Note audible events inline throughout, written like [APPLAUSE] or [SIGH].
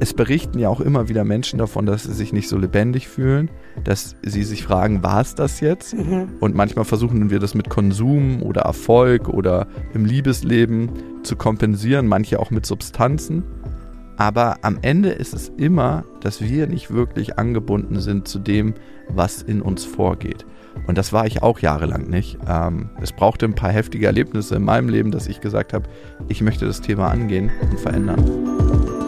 es berichten ja auch immer wieder Menschen davon, dass sie sich nicht so lebendig fühlen, dass sie sich fragen, war es das jetzt? Mhm. Und manchmal versuchen wir das mit Konsum oder Erfolg oder im Liebesleben zu kompensieren, manche auch mit Substanzen. Aber am Ende ist es immer, dass wir nicht wirklich angebunden sind zu dem, was in uns vorgeht. Und das war ich auch jahrelang nicht. Ähm, es brauchte ein paar heftige Erlebnisse in meinem Leben, dass ich gesagt habe, ich möchte das Thema angehen und verändern.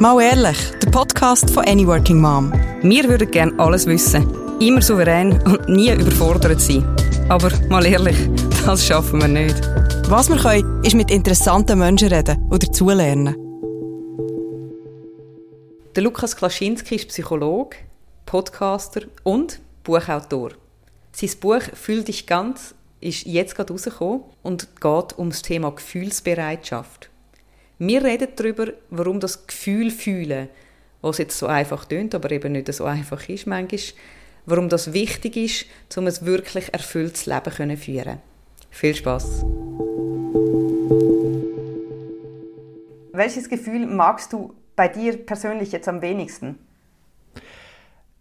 Mal ehrlich, der Podcast von Any Working Mom. Wir würden gerne alles wissen, immer souverän und nie überfordert sein. Aber mal ehrlich, [LAUGHS] das schaffen wir nicht. Was wir können, ist mit interessanten Menschen reden oder dazulernen. Der Lukas Klaschinski ist Psychologe, Podcaster und Buchautor. Sein Buch «Fühl dich ganz» ist jetzt gerade rausgekommen und geht um das Thema Gefühlsbereitschaft. Wir reden darüber, warum das Gefühl fühlen, was jetzt so einfach tönt, aber eben nicht so einfach ist manchmal, warum das wichtig ist, um ein wirklich erfülltes Leben zu führen. Viel Spaß! Welches Gefühl magst du bei dir persönlich jetzt am wenigsten?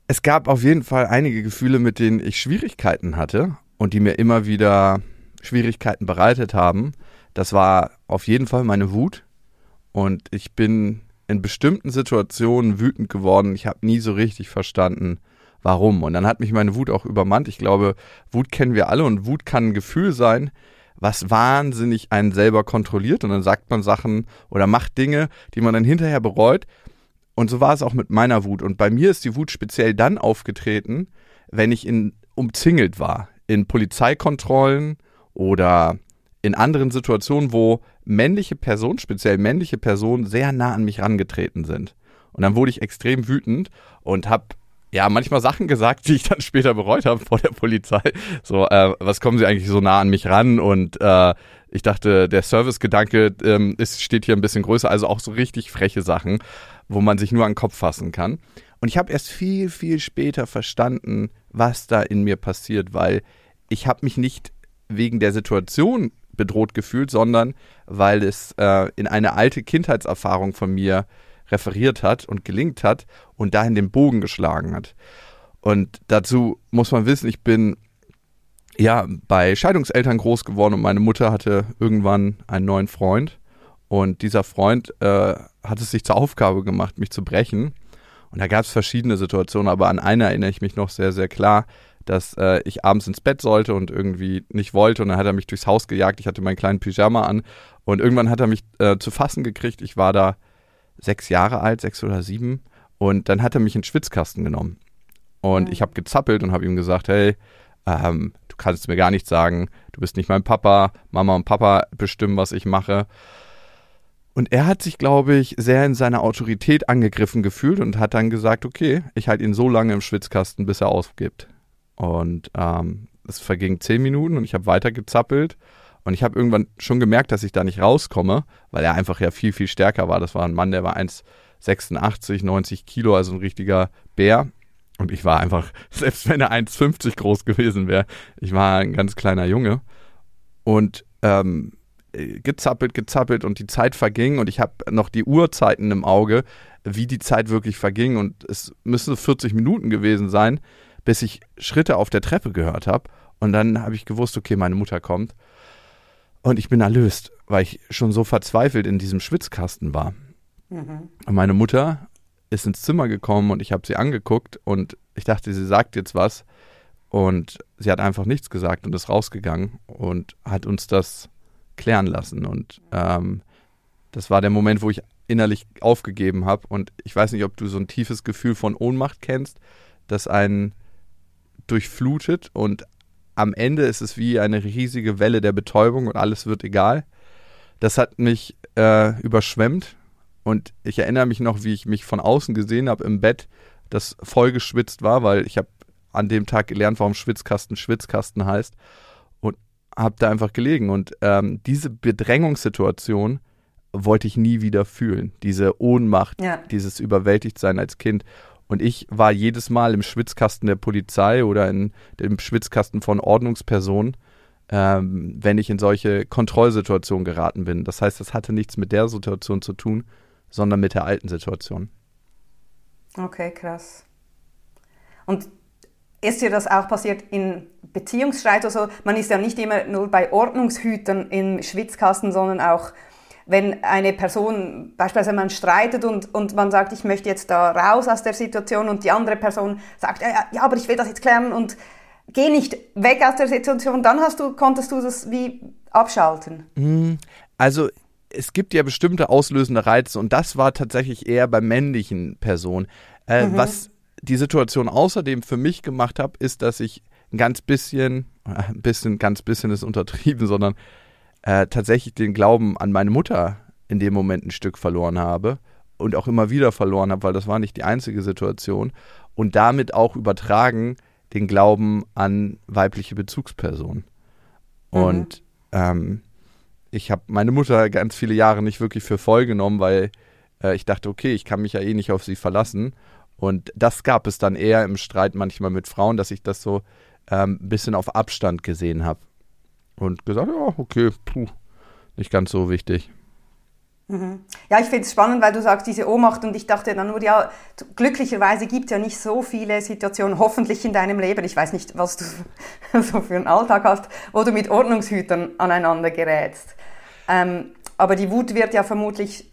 Es gab auf jeden Fall einige Gefühle, mit denen ich Schwierigkeiten hatte und die mir immer wieder Schwierigkeiten bereitet haben. Das war auf jeden Fall meine Wut, und ich bin in bestimmten Situationen wütend geworden. Ich habe nie so richtig verstanden, warum. Und dann hat mich meine Wut auch übermannt. Ich glaube, Wut kennen wir alle und Wut kann ein Gefühl sein, was wahnsinnig einen selber kontrolliert. Und dann sagt man Sachen oder macht Dinge, die man dann hinterher bereut. Und so war es auch mit meiner Wut. Und bei mir ist die Wut speziell dann aufgetreten, wenn ich in, umzingelt war. In Polizeikontrollen oder in anderen Situationen, wo männliche Personen, speziell männliche Personen, sehr nah an mich rangetreten sind. Und dann wurde ich extrem wütend und habe ja manchmal Sachen gesagt, die ich dann später bereut habe vor der Polizei. So, äh, was kommen sie eigentlich so nah an mich ran? Und äh, ich dachte, der Servicegedanke ähm, steht hier ein bisschen größer, also auch so richtig freche Sachen, wo man sich nur an den Kopf fassen kann. Und ich habe erst viel, viel später verstanden, was da in mir passiert, weil ich habe mich nicht wegen der Situation bedroht gefühlt, sondern weil es äh, in eine alte Kindheitserfahrung von mir referiert hat und gelingt hat und dahin den Bogen geschlagen hat. Und dazu muss man wissen, ich bin ja bei Scheidungseltern groß geworden und meine Mutter hatte irgendwann einen neuen Freund und dieser Freund äh, hat es sich zur Aufgabe gemacht, mich zu brechen. Und da gab es verschiedene Situationen, aber an eine erinnere ich mich noch sehr, sehr klar dass äh, ich abends ins Bett sollte und irgendwie nicht wollte. Und dann hat er mich durchs Haus gejagt. Ich hatte meinen kleinen Pyjama an. Und irgendwann hat er mich äh, zu fassen gekriegt. Ich war da sechs Jahre alt, sechs oder sieben. Und dann hat er mich in den Schwitzkasten genommen. Und mhm. ich habe gezappelt und habe ihm gesagt, hey, ähm, du kannst mir gar nichts sagen. Du bist nicht mein Papa. Mama und Papa bestimmen, was ich mache. Und er hat sich, glaube ich, sehr in seiner Autorität angegriffen gefühlt und hat dann gesagt, okay, ich halte ihn so lange im Schwitzkasten, bis er aufgibt. Und ähm, es verging zehn Minuten und ich habe weiter gezappelt. Und ich habe irgendwann schon gemerkt, dass ich da nicht rauskomme, weil er einfach ja viel, viel stärker war. Das war ein Mann, der war 1,86, 90 Kilo, also ein richtiger Bär. Und ich war einfach, [LAUGHS] selbst wenn er 1,50 groß gewesen wäre, ich war ein ganz kleiner Junge. Und ähm, gezappelt, gezappelt und die Zeit verging und ich habe noch die Uhrzeiten im Auge, wie die Zeit wirklich verging. Und es müssen 40 Minuten gewesen sein, bis ich Schritte auf der Treppe gehört habe. Und dann habe ich gewusst, okay, meine Mutter kommt. Und ich bin erlöst, weil ich schon so verzweifelt in diesem Schwitzkasten war. Mhm. Und meine Mutter ist ins Zimmer gekommen und ich habe sie angeguckt und ich dachte, sie sagt jetzt was. Und sie hat einfach nichts gesagt und ist rausgegangen und hat uns das klären lassen. Und ähm, das war der Moment, wo ich innerlich aufgegeben habe. Und ich weiß nicht, ob du so ein tiefes Gefühl von Ohnmacht kennst, dass einen durchflutet und am Ende ist es wie eine riesige Welle der Betäubung und alles wird egal. Das hat mich äh, überschwemmt und ich erinnere mich noch, wie ich mich von außen gesehen habe im Bett, das voll geschwitzt war, weil ich habe an dem Tag gelernt, warum Schwitzkasten Schwitzkasten heißt und habe da einfach gelegen und ähm, diese Bedrängungssituation wollte ich nie wieder fühlen. Diese Ohnmacht, ja. dieses Überwältigtsein als Kind. Und ich war jedes Mal im Schwitzkasten der Polizei oder in dem Schwitzkasten von Ordnungspersonen, ähm, wenn ich in solche Kontrollsituationen geraten bin. Das heißt, das hatte nichts mit der Situation zu tun, sondern mit der alten Situation. Okay, krass. Und ist dir das auch passiert in Beziehungsstreit? Also man ist ja nicht immer nur bei Ordnungshütern im Schwitzkasten, sondern auch wenn eine Person, beispielsweise man streitet und, und man sagt, ich möchte jetzt da raus aus der Situation und die andere Person sagt, ja, ja, aber ich will das jetzt klären und geh nicht weg aus der Situation, dann hast du, konntest du das wie abschalten. Hm, also es gibt ja bestimmte auslösende Reize und das war tatsächlich eher bei männlichen Personen. Äh, mhm. Was die Situation außerdem für mich gemacht habe, ist, dass ich ein ganz bisschen, ein bisschen, ganz bisschen ist untertrieben, sondern äh, tatsächlich den Glauben an meine Mutter in dem Moment ein Stück verloren habe und auch immer wieder verloren habe, weil das war nicht die einzige Situation und damit auch übertragen den Glauben an weibliche Bezugspersonen. Mhm. Und ähm, ich habe meine Mutter ganz viele Jahre nicht wirklich für voll genommen, weil äh, ich dachte, okay, ich kann mich ja eh nicht auf sie verlassen. Und das gab es dann eher im Streit manchmal mit Frauen, dass ich das so ein ähm, bisschen auf Abstand gesehen habe. Und gesagt, ja, okay, puh, nicht ganz so wichtig. Mhm. Ja, ich finde es spannend, weil du sagst, diese Ohnmacht und ich dachte dann nur, ja, glücklicherweise gibt es ja nicht so viele Situationen, hoffentlich in deinem Leben, ich weiß nicht, was du [LAUGHS] so für einen Alltag hast, wo du mit Ordnungshütern aneinander gerätst. Ähm, aber die Wut wird ja vermutlich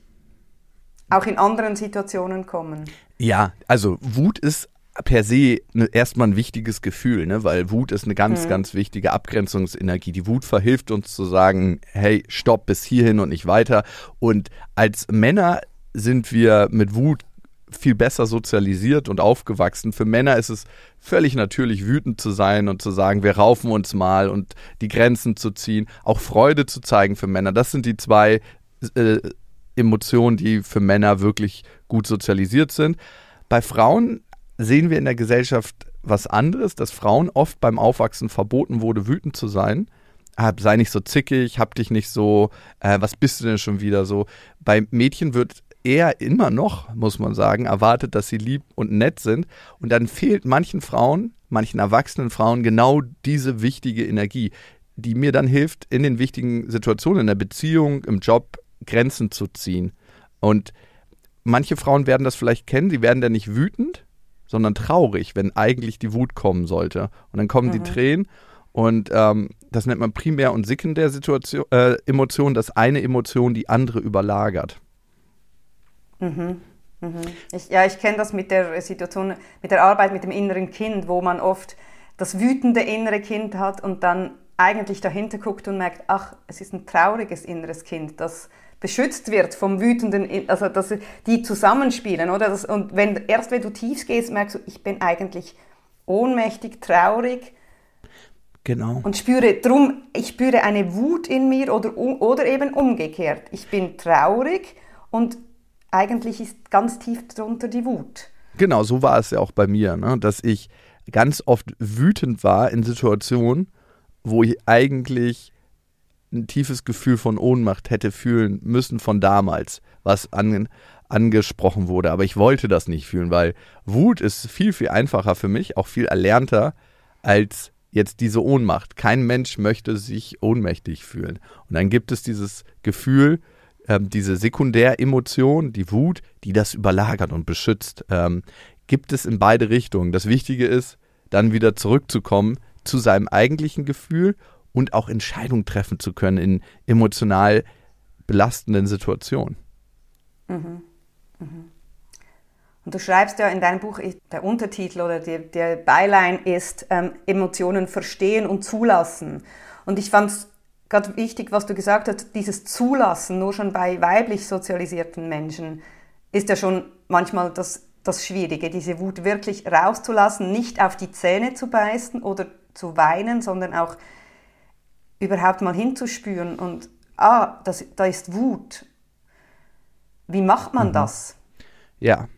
auch in anderen Situationen kommen. Ja, also Wut ist per se ne, erstmal ein wichtiges Gefühl, ne? weil Wut ist eine ganz, mhm. ganz wichtige Abgrenzungsenergie. Die Wut verhilft uns zu sagen, hey, stopp bis hierhin und nicht weiter. Und als Männer sind wir mit Wut viel besser sozialisiert und aufgewachsen. Für Männer ist es völlig natürlich, wütend zu sein und zu sagen, wir raufen uns mal und die Grenzen zu ziehen, auch Freude zu zeigen für Männer. Das sind die zwei äh, Emotionen, die für Männer wirklich gut sozialisiert sind. Bei Frauen sehen wir in der Gesellschaft was anderes, dass Frauen oft beim Aufwachsen verboten wurde, wütend zu sein. Hab, sei nicht so zickig, hab dich nicht so, äh, was bist du denn schon wieder so? Bei Mädchen wird eher immer noch, muss man sagen, erwartet, dass sie lieb und nett sind. Und dann fehlt manchen Frauen, manchen erwachsenen Frauen genau diese wichtige Energie, die mir dann hilft, in den wichtigen Situationen, in der Beziehung, im Job, Grenzen zu ziehen. Und manche Frauen werden das vielleicht kennen, sie werden dann nicht wütend, sondern traurig, wenn eigentlich die Wut kommen sollte. Und dann kommen mhm. die Tränen und ähm, das nennt man Primär- und Sekundär-Situation, äh, Emotion, dass eine Emotion die andere überlagert. Mhm. Mhm. Ich, ja, ich kenne das mit der Situation, mit der Arbeit mit dem inneren Kind, wo man oft das wütende innere Kind hat und dann eigentlich dahinter guckt und merkt, ach, es ist ein trauriges inneres Kind, das beschützt wird vom wütenden, also dass die zusammenspielen, oder? Das, und wenn, erst wenn du tief gehst, merkst du, ich bin eigentlich ohnmächtig, traurig. Genau. Und spüre drum, ich spüre eine Wut in mir oder, oder eben umgekehrt. Ich bin traurig und eigentlich ist ganz tief drunter die Wut. Genau, so war es ja auch bei mir, ne? dass ich ganz oft wütend war in Situationen, wo ich eigentlich ein tiefes Gefühl von Ohnmacht hätte fühlen müssen von damals, was an, angesprochen wurde. Aber ich wollte das nicht fühlen, weil Wut ist viel, viel einfacher für mich, auch viel erlernter als jetzt diese Ohnmacht. Kein Mensch möchte sich ohnmächtig fühlen. Und dann gibt es dieses Gefühl, ähm, diese Sekundäremotion, die Wut, die das überlagert und beschützt. Ähm, gibt es in beide Richtungen. Das Wichtige ist, dann wieder zurückzukommen zu seinem eigentlichen Gefühl und auch Entscheidungen treffen zu können in emotional belastenden Situationen. Mhm. Mhm. Und du schreibst ja in deinem Buch, der Untertitel oder der, der Beilein ist ähm, Emotionen verstehen und zulassen. Und ich fand es gerade wichtig, was du gesagt hast, dieses Zulassen, nur schon bei weiblich sozialisierten Menschen, ist ja schon manchmal das, das Schwierige, diese Wut wirklich rauszulassen, nicht auf die Zähne zu beißen oder zu weinen, sondern auch überhaupt mal hinzuspüren und, ah, das, da ist Wut. Wie macht man mhm. das? Ja.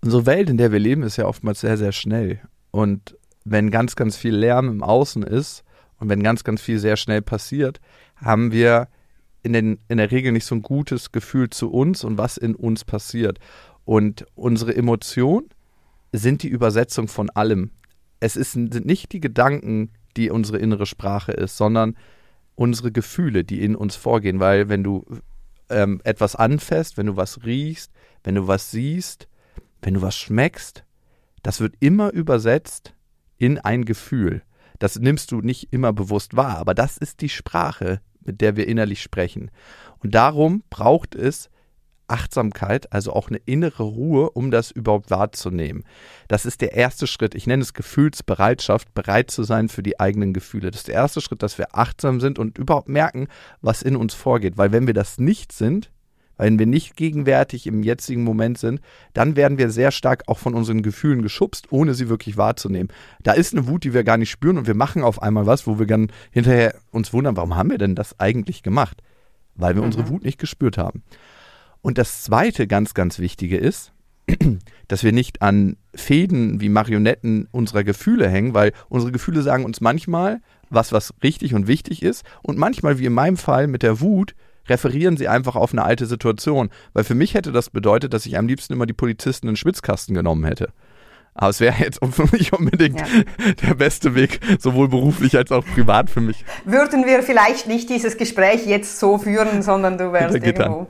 Unsere Welt, in der wir leben, ist ja oftmals sehr, sehr schnell. Und wenn ganz, ganz viel Lärm im Außen ist und wenn ganz, ganz viel sehr schnell passiert, haben wir in, den, in der Regel nicht so ein gutes Gefühl zu uns und was in uns passiert. Und unsere Emotionen sind die Übersetzung von allem. Es ist, sind nicht die Gedanken, die unsere innere Sprache ist, sondern unsere Gefühle, die in uns vorgehen. Weil wenn du ähm, etwas anfasst, wenn du was riechst, wenn du was siehst, wenn du was schmeckst, das wird immer übersetzt in ein Gefühl. Das nimmst du nicht immer bewusst wahr, aber das ist die Sprache, mit der wir innerlich sprechen. Und darum braucht es Achtsamkeit, also auch eine innere Ruhe, um das überhaupt wahrzunehmen. Das ist der erste Schritt. Ich nenne es Gefühlsbereitschaft, bereit zu sein für die eigenen Gefühle. Das ist der erste Schritt, dass wir achtsam sind und überhaupt merken, was in uns vorgeht. Weil wenn wir das nicht sind, wenn wir nicht gegenwärtig im jetzigen Moment sind, dann werden wir sehr stark auch von unseren Gefühlen geschubst, ohne sie wirklich wahrzunehmen. Da ist eine Wut, die wir gar nicht spüren und wir machen auf einmal was, wo wir dann hinterher uns wundern, warum haben wir denn das eigentlich gemacht? Weil wir mhm. unsere Wut nicht gespürt haben. Und das zweite ganz, ganz wichtige ist, [CLEARS THROAT] dass wir nicht an Fäden wie Marionetten unserer Gefühle hängen, weil unsere Gefühle sagen uns manchmal was, was richtig und wichtig ist und manchmal, wie in meinem Fall mit der Wut, referieren sie einfach auf eine alte Situation. Weil für mich hätte das bedeutet, dass ich am liebsten immer die Polizisten in den Schwitzkasten genommen hätte. Aber es wäre jetzt [LAUGHS] für mich unbedingt ja. der beste Weg, sowohl beruflich als auch privat für mich. Würden wir vielleicht nicht dieses Gespräch jetzt so führen, sondern du wärst irgendwo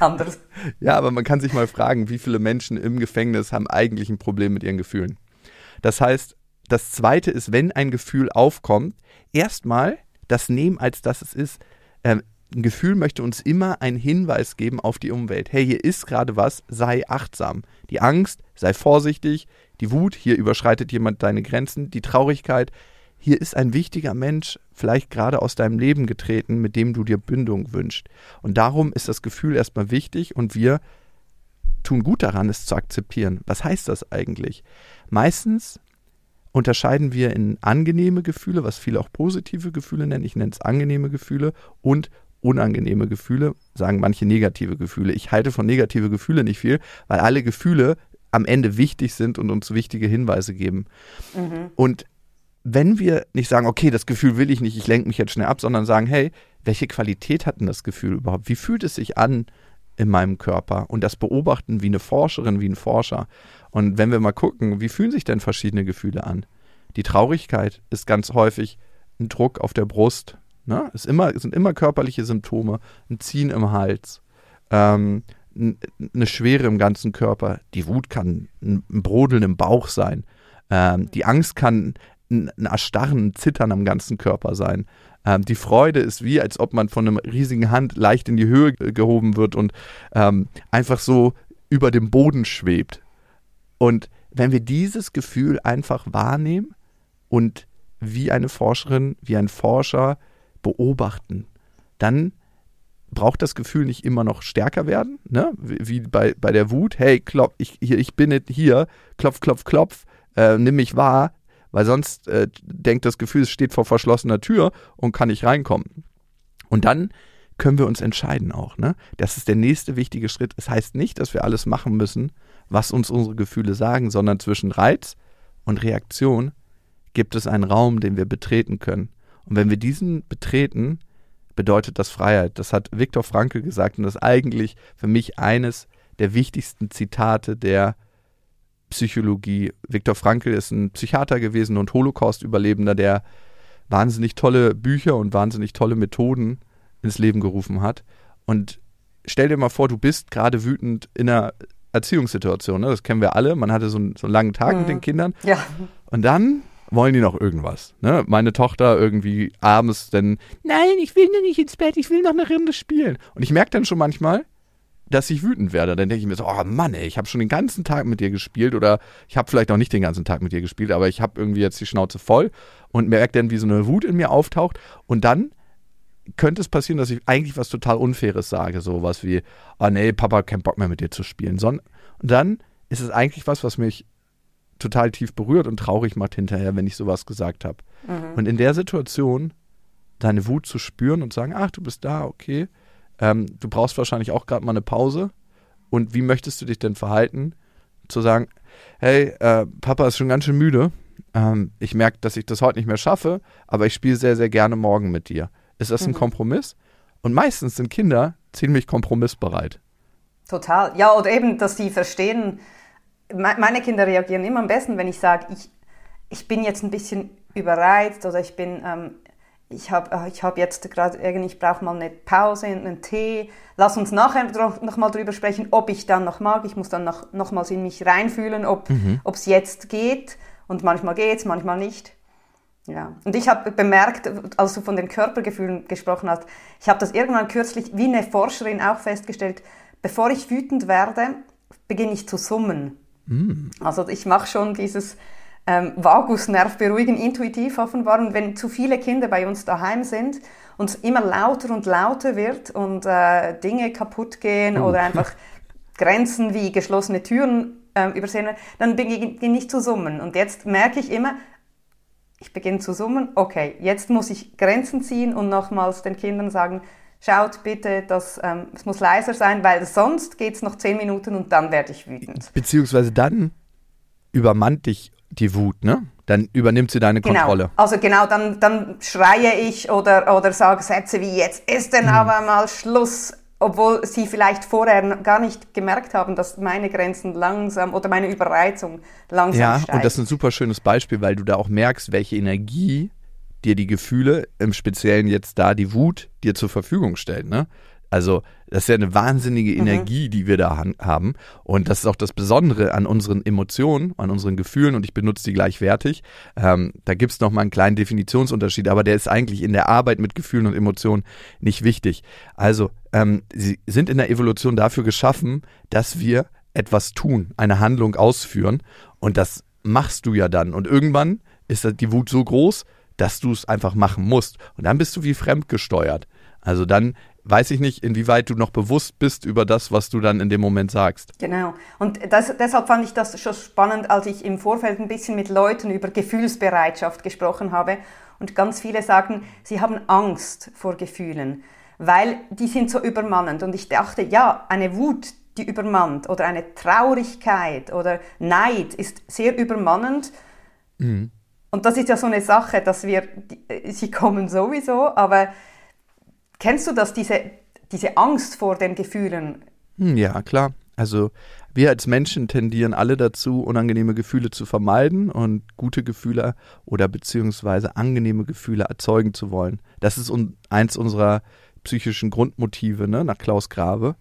anders. Ja, aber man kann sich mal fragen, wie viele Menschen im Gefängnis haben eigentlich ein Problem mit ihren Gefühlen. Das heißt, das Zweite ist, wenn ein Gefühl aufkommt, erstmal das nehmen, als dass es ist. Ähm, ein Gefühl möchte uns immer einen Hinweis geben auf die Umwelt. Hey, hier ist gerade was, sei achtsam. Die Angst, sei vorsichtig. Die Wut, hier überschreitet jemand deine Grenzen. Die Traurigkeit, hier ist ein wichtiger Mensch vielleicht gerade aus deinem Leben getreten, mit dem du dir Bündung wünschst. Und darum ist das Gefühl erstmal wichtig und wir tun gut daran, es zu akzeptieren. Was heißt das eigentlich? Meistens unterscheiden wir in angenehme Gefühle, was viele auch positive Gefühle nennen. Ich nenne es angenehme Gefühle und unangenehme Gefühle, sagen manche negative Gefühle. Ich halte von negative Gefühle nicht viel, weil alle Gefühle am Ende wichtig sind und uns wichtige Hinweise geben. Mhm. Und wenn wir nicht sagen, okay, das Gefühl will ich nicht, ich lenke mich jetzt schnell ab, sondern sagen, hey, welche Qualität hat denn das Gefühl überhaupt? Wie fühlt es sich an in meinem Körper? Und das beobachten wie eine Forscherin, wie ein Forscher. Und wenn wir mal gucken, wie fühlen sich denn verschiedene Gefühle an? Die Traurigkeit ist ganz häufig ein Druck auf der Brust. Ne? Es, immer, es sind immer körperliche Symptome, ein Ziehen im Hals, ähm, eine Schwere im ganzen Körper. Die Wut kann ein Brodeln im Bauch sein. Ähm, die Angst kann ein, Erstarren, ein Zittern am ganzen Körper sein. Ähm, die Freude ist wie, als ob man von einer riesigen Hand leicht in die Höhe gehoben wird und ähm, einfach so über dem Boden schwebt. Und wenn wir dieses Gefühl einfach wahrnehmen und wie eine Forscherin, wie ein Forscher beobachten, dann braucht das Gefühl nicht immer noch stärker werden, ne? wie bei, bei der Wut. Hey, klopf, ich, hier, ich bin nicht hier, klopf, klopf, klopf, äh, nimm mich wahr, weil sonst äh, denkt das Gefühl, es steht vor verschlossener Tür und kann nicht reinkommen. Und dann können wir uns entscheiden auch. Ne? Das ist der nächste wichtige Schritt. Es heißt nicht, dass wir alles machen müssen, was uns unsere Gefühle sagen, sondern zwischen Reiz und Reaktion gibt es einen Raum, den wir betreten können. Und wenn wir diesen betreten, bedeutet das Freiheit. Das hat Viktor Frankl gesagt und das ist eigentlich für mich eines der wichtigsten Zitate der Psychologie. Viktor Frankl ist ein Psychiater gewesen und Holocaust-Überlebender, der wahnsinnig tolle Bücher und wahnsinnig tolle Methoden ins Leben gerufen hat. Und stell dir mal vor, du bist gerade wütend in einer Erziehungssituation. Ne? Das kennen wir alle. Man hatte so einen, so einen langen Tag mhm. mit den Kindern. Ja. Und dann wollen die noch irgendwas. Ne? Meine Tochter irgendwie abends dann, nein, ich will nicht ins Bett, ich will noch eine Runde spielen. Und ich merke dann schon manchmal, dass ich wütend werde. Dann denke ich mir so, oh Mann, ey, ich habe schon den ganzen Tag mit dir gespielt oder ich habe vielleicht auch nicht den ganzen Tag mit dir gespielt, aber ich habe irgendwie jetzt die Schnauze voll und merke dann, wie so eine Wut in mir auftaucht und dann könnte es passieren, dass ich eigentlich was total Unfaires sage, so was wie, oh nee, Papa keinen Bock mehr mit dir zu spielen. und dann ist es eigentlich was, was mich total tief berührt und traurig macht hinterher, wenn ich sowas gesagt habe. Mhm. Und in der Situation deine Wut zu spüren und sagen, ach, du bist da, okay, ähm, du brauchst wahrscheinlich auch gerade mal eine Pause. Und wie möchtest du dich denn verhalten? Zu sagen, hey, äh, Papa ist schon ganz schön müde. Ähm, ich merke, dass ich das heute nicht mehr schaffe, aber ich spiele sehr, sehr gerne morgen mit dir. Ist das ein mhm. Kompromiss? Und meistens sind Kinder ziemlich kompromissbereit. Total. Ja, oder eben, dass die verstehen, meine Kinder reagieren immer am besten, wenn ich sage, ich, ich bin jetzt ein bisschen überreizt oder ich bin, ähm, ich habe ich hab jetzt gerade irgendwie, ich brauche mal eine Pause, einen Tee. Lass uns nachher noch mal drüber sprechen, ob ich dann noch mag. Ich muss dann noch, nochmals in mich reinfühlen, ob es jetzt geht. Und manchmal geht es, manchmal nicht. Ja, und ich habe bemerkt, als du von den Körpergefühlen gesprochen hast, ich habe das irgendwann kürzlich wie eine Forscherin auch festgestellt, bevor ich wütend werde, beginne ich zu summen. Mm. Also ich mache schon dieses ähm, Vagusnerv beruhigen intuitiv offenbar und wenn zu viele Kinder bei uns daheim sind und es immer lauter und lauter wird und äh, Dinge kaputt gehen uh. oder einfach Grenzen wie geschlossene Türen äh, übersehen, dann beginne ich zu summen. Und jetzt merke ich immer, ich beginne zu summen, okay, jetzt muss ich Grenzen ziehen und nochmals den Kindern sagen, schaut bitte, dass, ähm, es muss leiser sein, weil sonst geht es noch zehn Minuten und dann werde ich wütend. Beziehungsweise dann übermannt dich die Wut, ne? Dann übernimmt sie deine genau. Kontrolle. Also genau, dann, dann schreie ich oder, oder sage Sätze wie jetzt ist denn mhm. aber mal Schluss obwohl sie vielleicht vorher gar nicht gemerkt haben, dass meine Grenzen langsam oder meine Überreizung langsam ja, steigt. Ja, und das ist ein super schönes Beispiel, weil du da auch merkst, welche Energie dir die Gefühle, im Speziellen jetzt da die Wut, dir zur Verfügung stellt. Ne? Also das ist ja eine wahnsinnige mhm. Energie, die wir da haben. Und das ist auch das Besondere an unseren Emotionen, an unseren Gefühlen. Und ich benutze die gleichwertig. Ähm, da gibt es nochmal einen kleinen Definitionsunterschied, aber der ist eigentlich in der Arbeit mit Gefühlen und Emotionen nicht wichtig. Also ähm, sie sind in der Evolution dafür geschaffen, dass wir etwas tun, eine Handlung ausführen. Und das machst du ja dann. Und irgendwann ist die Wut so groß, dass du es einfach machen musst. Und dann bist du wie fremdgesteuert. Also dann weiß ich nicht, inwieweit du noch bewusst bist über das, was du dann in dem Moment sagst. Genau. Und das, deshalb fand ich das schon spannend, als ich im Vorfeld ein bisschen mit Leuten über Gefühlsbereitschaft gesprochen habe. Und ganz viele sagen, sie haben Angst vor Gefühlen, weil die sind so übermannend. Und ich dachte, ja, eine Wut, die übermannt oder eine Traurigkeit oder Neid ist sehr übermannend. Mhm. Und das ist ja so eine Sache, dass wir, sie kommen sowieso, aber Kennst du das, diese, diese Angst vor den Gefühlen? Hm, ja, klar. Also wir als Menschen tendieren alle dazu, unangenehme Gefühle zu vermeiden und gute Gefühle oder beziehungsweise angenehme Gefühle erzeugen zu wollen. Das ist un eins unserer psychischen Grundmotive, ne, nach Klaus Grave.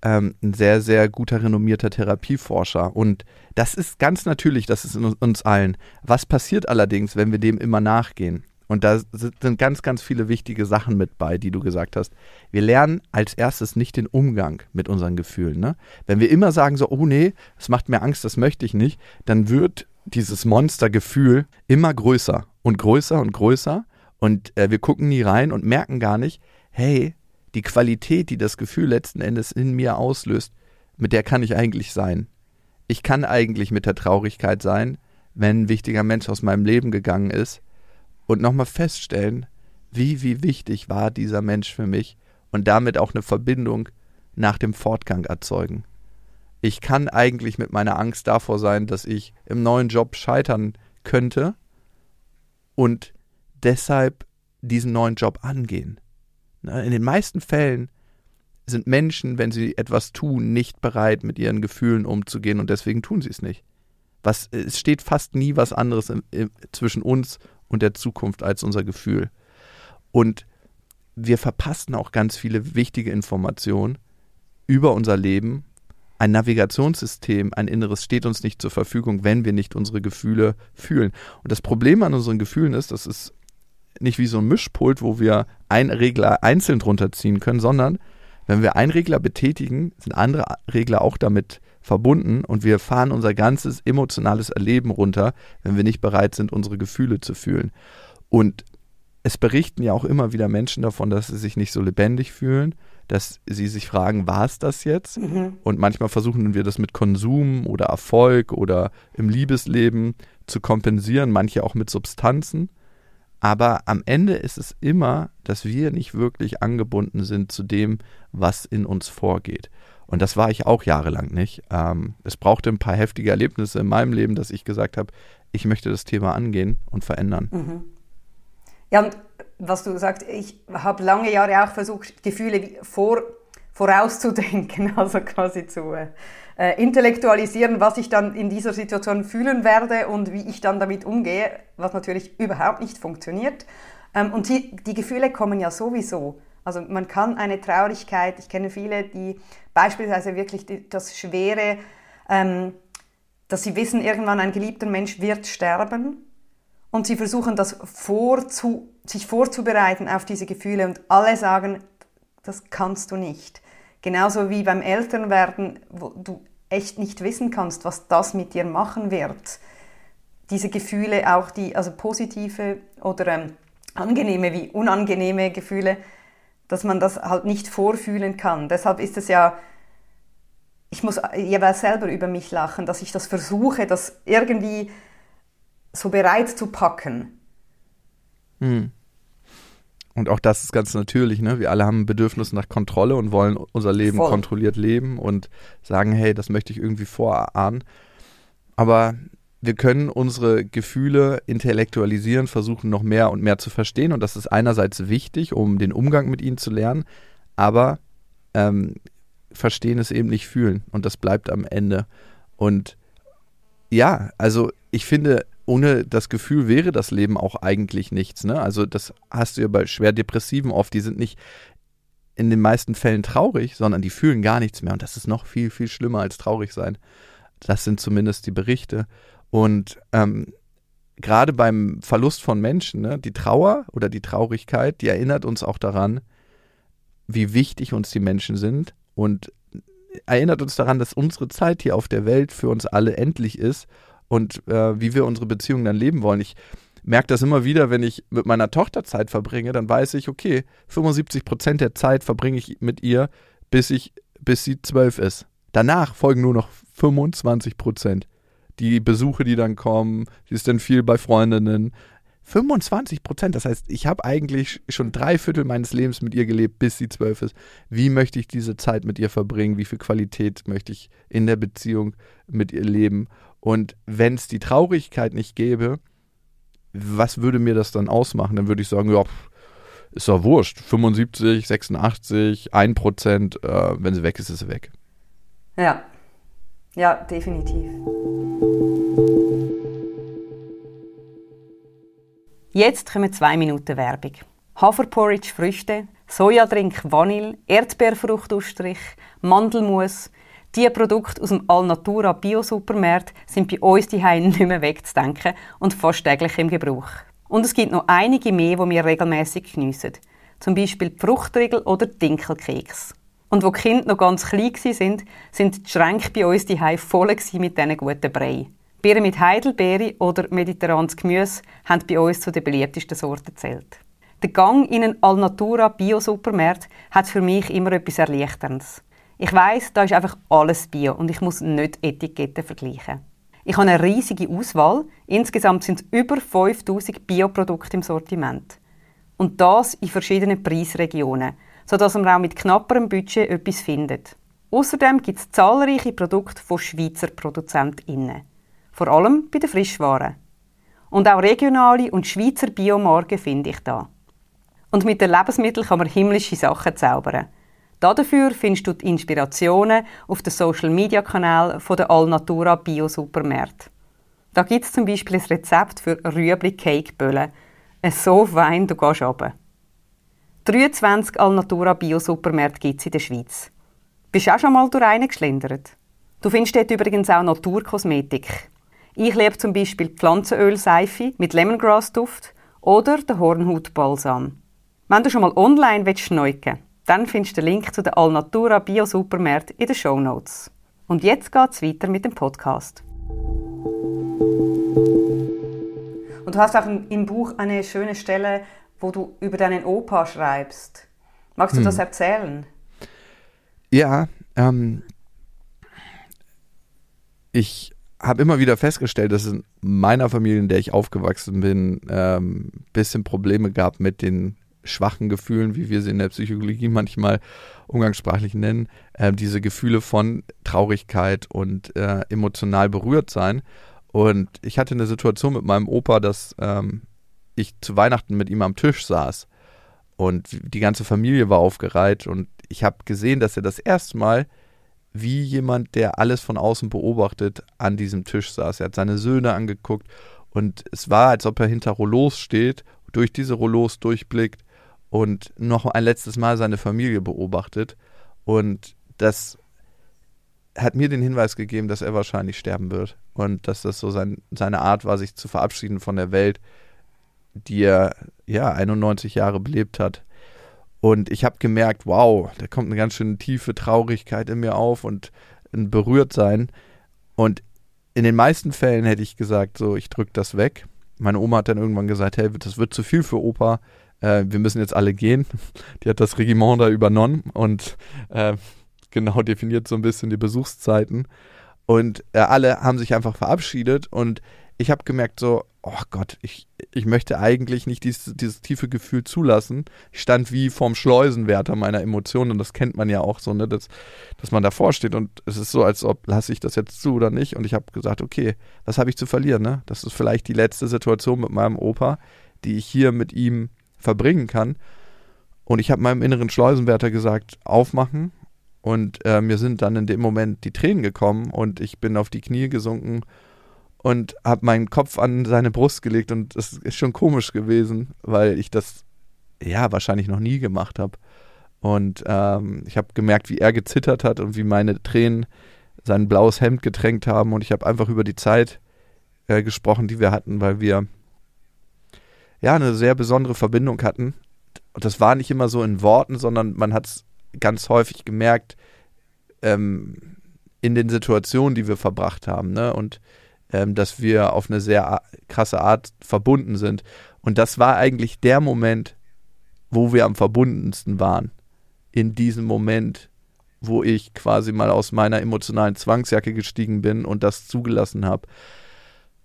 Ähm, ein sehr, sehr guter, renommierter Therapieforscher. Und das ist ganz natürlich, das ist in uns allen. Was passiert allerdings, wenn wir dem immer nachgehen? Und da sind ganz, ganz viele wichtige Sachen mit bei, die du gesagt hast. Wir lernen als erstes nicht den Umgang mit unseren Gefühlen. Ne? Wenn wir immer sagen so, oh nee, das macht mir Angst, das möchte ich nicht, dann wird dieses Monstergefühl immer größer und größer und größer. Und äh, wir gucken nie rein und merken gar nicht, hey, die Qualität, die das Gefühl letzten Endes in mir auslöst, mit der kann ich eigentlich sein. Ich kann eigentlich mit der Traurigkeit sein, wenn ein wichtiger Mensch aus meinem Leben gegangen ist und nochmal feststellen, wie, wie wichtig war dieser Mensch für mich und damit auch eine Verbindung nach dem Fortgang erzeugen. Ich kann eigentlich mit meiner Angst davor sein, dass ich im neuen Job scheitern könnte und deshalb diesen neuen Job angehen. In den meisten Fällen sind Menschen, wenn sie etwas tun, nicht bereit, mit ihren Gefühlen umzugehen und deswegen tun sie es nicht. Was, es steht fast nie was anderes im, im, zwischen uns und der Zukunft als unser Gefühl. Und wir verpassen auch ganz viele wichtige Informationen über unser Leben. Ein Navigationssystem, ein Inneres steht uns nicht zur Verfügung, wenn wir nicht unsere Gefühle fühlen. Und das Problem an unseren Gefühlen ist, das ist nicht wie so ein Mischpult, wo wir einen Regler einzeln drunter ziehen können, sondern wenn wir einen Regler betätigen, sind andere Regler auch damit verbunden und wir fahren unser ganzes emotionales Erleben runter, wenn wir nicht bereit sind, unsere Gefühle zu fühlen. Und es berichten ja auch immer wieder Menschen davon, dass sie sich nicht so lebendig fühlen, dass sie sich fragen, war es das jetzt? Mhm. Und manchmal versuchen wir das mit Konsum oder Erfolg oder im Liebesleben zu kompensieren, manche auch mit Substanzen. Aber am Ende ist es immer, dass wir nicht wirklich angebunden sind zu dem, was in uns vorgeht. Und das war ich auch jahrelang nicht. Ähm, es brauchte ein paar heftige Erlebnisse in meinem Leben, dass ich gesagt habe, ich möchte das Thema angehen und verändern. Mhm. Ja, und was du sagst, ich habe lange Jahre auch versucht, Gefühle vor, vorauszudenken, [LAUGHS] also quasi zu, äh, intellektualisieren, was ich dann in dieser Situation fühlen werde und wie ich dann damit umgehe, was natürlich überhaupt nicht funktioniert. Ähm, und die, die Gefühle kommen ja sowieso. Also man kann eine Traurigkeit, ich kenne viele, die beispielsweise wirklich das Schwere, ähm, dass sie wissen, irgendwann ein geliebter Mensch wird sterben und sie versuchen das vorzu, sich vorzubereiten auf diese Gefühle und alle sagen, das kannst du nicht. Genauso wie beim Elternwerden, wo du echt nicht wissen kannst, was das mit dir machen wird. Diese Gefühle, auch die, also positive oder ähm, angenehme wie unangenehme Gefühle, dass man das halt nicht vorfühlen kann. Deshalb ist es ja, ich muss jeweils selber über mich lachen, dass ich das versuche, das irgendwie so bereit zu packen. Hm. Und auch das ist ganz natürlich, ne? Wir alle haben ein Bedürfnis nach Kontrolle und wollen unser Leben Voll. kontrolliert leben und sagen, hey, das möchte ich irgendwie vorahnen. Aber wir können unsere Gefühle intellektualisieren, versuchen noch mehr und mehr zu verstehen. Und das ist einerseits wichtig, um den Umgang mit ihnen zu lernen, aber ähm, verstehen ist eben nicht fühlen. Und das bleibt am Ende. Und ja, also ich finde, ohne das Gefühl wäre das Leben auch eigentlich nichts. Ne? Also das hast du ja bei schwer Depressiven oft, die sind nicht in den meisten Fällen traurig, sondern die fühlen gar nichts mehr. Und das ist noch viel, viel schlimmer als traurig sein. Das sind zumindest die Berichte. Und ähm, gerade beim Verlust von Menschen, ne, die Trauer oder die Traurigkeit, die erinnert uns auch daran, wie wichtig uns die Menschen sind und erinnert uns daran, dass unsere Zeit hier auf der Welt für uns alle endlich ist und äh, wie wir unsere Beziehungen dann leben wollen. Ich merke das immer wieder, wenn ich mit meiner Tochter Zeit verbringe, dann weiß ich, okay, 75 Prozent der Zeit verbringe ich mit ihr, bis ich, bis sie zwölf ist. Danach folgen nur noch 25 Prozent die Besuche, die dann kommen, sie ist dann viel bei Freundinnen. 25 Prozent, das heißt, ich habe eigentlich schon drei Viertel meines Lebens mit ihr gelebt, bis sie zwölf ist. Wie möchte ich diese Zeit mit ihr verbringen? Wie viel Qualität möchte ich in der Beziehung mit ihr leben? Und wenn es die Traurigkeit nicht gäbe, was würde mir das dann ausmachen? Dann würde ich sagen, ja, ist doch wurscht. 75, 86, 1 Prozent, äh, wenn sie weg ist, ist sie weg. Ja, ja, definitiv. Jetzt kommen zwei Minuten Werbung. Haferporridge Früchte, Sojadrink Vanille, Erdbeerfruchtausstrich, Mandelmus. Diese Produkte aus dem Alnatura Bio-Supermarkt sind bei uns die nicht mehr wegzudenken und fast täglich im Gebrauch. Und es gibt noch einige mehr, die wir regelmäßig geniessen. Zum Beispiel die Fruchtriegel oder Dinkelkeks. Und wo die Kinder noch ganz klein waren, sind die Schränke bei uns die voll mit diesen guten Brei. Bier mit Heidelbeere oder mediterranes Gemüse haben bei uns zu den beliebtesten Sorten gezählt. Der Gang in einen Alnatura Bio-Supermarkt hat für mich immer etwas Erleichterndes. Ich weiß, da ist einfach alles Bio und ich muss nicht Etiketten vergleichen. Ich habe eine riesige Auswahl. Insgesamt sind es über 5000 Bioprodukte im Sortiment. Und das in verschiedenen Preisregionen sodass man auch mit knapperem Budget etwas findet. Außerdem gibt es zahlreiche Produkte von Schweizer ProduzentInnen. Vor allem bei den Frischwaren. Und auch regionale und Schweizer Biomarken finde ich da. Und mit den Lebensmitteln kann man himmlische Sachen zaubern. Dafür findest du die Inspirationen auf den Social Media Kanal der Alnatura Bio Supermärkte. Da gibt es zum Beispiel ein Rezept für Rüebli Cake Böllen. So fein, du gehst runter. 23 Alnatura Bio-Supermärkte gibt es in der Schweiz. Bist du auch schon mal durch einen geschlendert? Du findest dort übrigens auch Naturkosmetik. Ich liebe zum Beispiel Pflanzenölseife mit Lemongrass-Duft oder den Hornhautbalsam. Wenn du schon mal online willst dann findest du den Link zu den Alnatura Bio-Supermärkten in den Show Notes. Und jetzt geht's weiter mit dem Podcast. Und du hast auch im Buch eine schöne Stelle, wo du über deinen Opa schreibst. Magst du hm. das erzählen? Ja, ähm, ich habe immer wieder festgestellt, dass es in meiner Familie, in der ich aufgewachsen bin, ein ähm, bisschen Probleme gab mit den schwachen Gefühlen, wie wir sie in der Psychologie manchmal umgangssprachlich nennen, äh, diese Gefühle von Traurigkeit und äh, emotional berührt sein. Und ich hatte eine Situation mit meinem Opa, dass ähm, ich zu Weihnachten mit ihm am Tisch saß und die ganze Familie war aufgereiht und ich habe gesehen, dass er das erste Mal wie jemand, der alles von außen beobachtet, an diesem Tisch saß. Er hat seine Söhne angeguckt und es war, als ob er hinter Rollos steht, durch diese Rollos durchblickt und noch ein letztes Mal seine Familie beobachtet. Und das hat mir den Hinweis gegeben, dass er wahrscheinlich sterben wird und dass das so sein, seine Art war, sich zu verabschieden von der Welt, die er ja 91 Jahre belebt hat. Und ich habe gemerkt, wow, da kommt eine ganz schön tiefe Traurigkeit in mir auf und ein Berührtsein. Und in den meisten Fällen hätte ich gesagt, so, ich drücke das weg. Meine Oma hat dann irgendwann gesagt, hey, das wird zu viel für Opa. Äh, wir müssen jetzt alle gehen. [LAUGHS] Die hat das Regiment da übernommen und äh, genau definiert so ein bisschen die Besuchszeiten. Und äh, alle haben sich einfach verabschiedet und ich habe gemerkt so, oh Gott, ich, ich möchte eigentlich nicht dieses, dieses tiefe Gefühl zulassen. Ich stand wie vorm Schleusenwärter meiner Emotionen und das kennt man ja auch so, ne, dass, dass man davor steht und es ist so, als ob lasse ich das jetzt zu oder nicht und ich habe gesagt, okay, was habe ich zu verlieren, ne? Das ist vielleicht die letzte Situation mit meinem Opa, die ich hier mit ihm verbringen kann. Und ich habe meinem inneren Schleusenwärter gesagt, aufmachen und äh, mir sind dann in dem Moment die Tränen gekommen und ich bin auf die Knie gesunken und habe meinen Kopf an seine Brust gelegt und das ist schon komisch gewesen, weil ich das ja wahrscheinlich noch nie gemacht habe. Und ähm, ich habe gemerkt, wie er gezittert hat und wie meine Tränen sein blaues Hemd getränkt haben. Und ich habe einfach über die Zeit äh, gesprochen, die wir hatten, weil wir ja eine sehr besondere Verbindung hatten. Und das war nicht immer so in Worten, sondern man hat es ganz häufig gemerkt ähm, in den Situationen, die wir verbracht haben. Ne? Und ähm, dass wir auf eine sehr krasse Art verbunden sind. Und das war eigentlich der Moment, wo wir am verbundensten waren. In diesem Moment, wo ich quasi mal aus meiner emotionalen Zwangsjacke gestiegen bin und das zugelassen habe.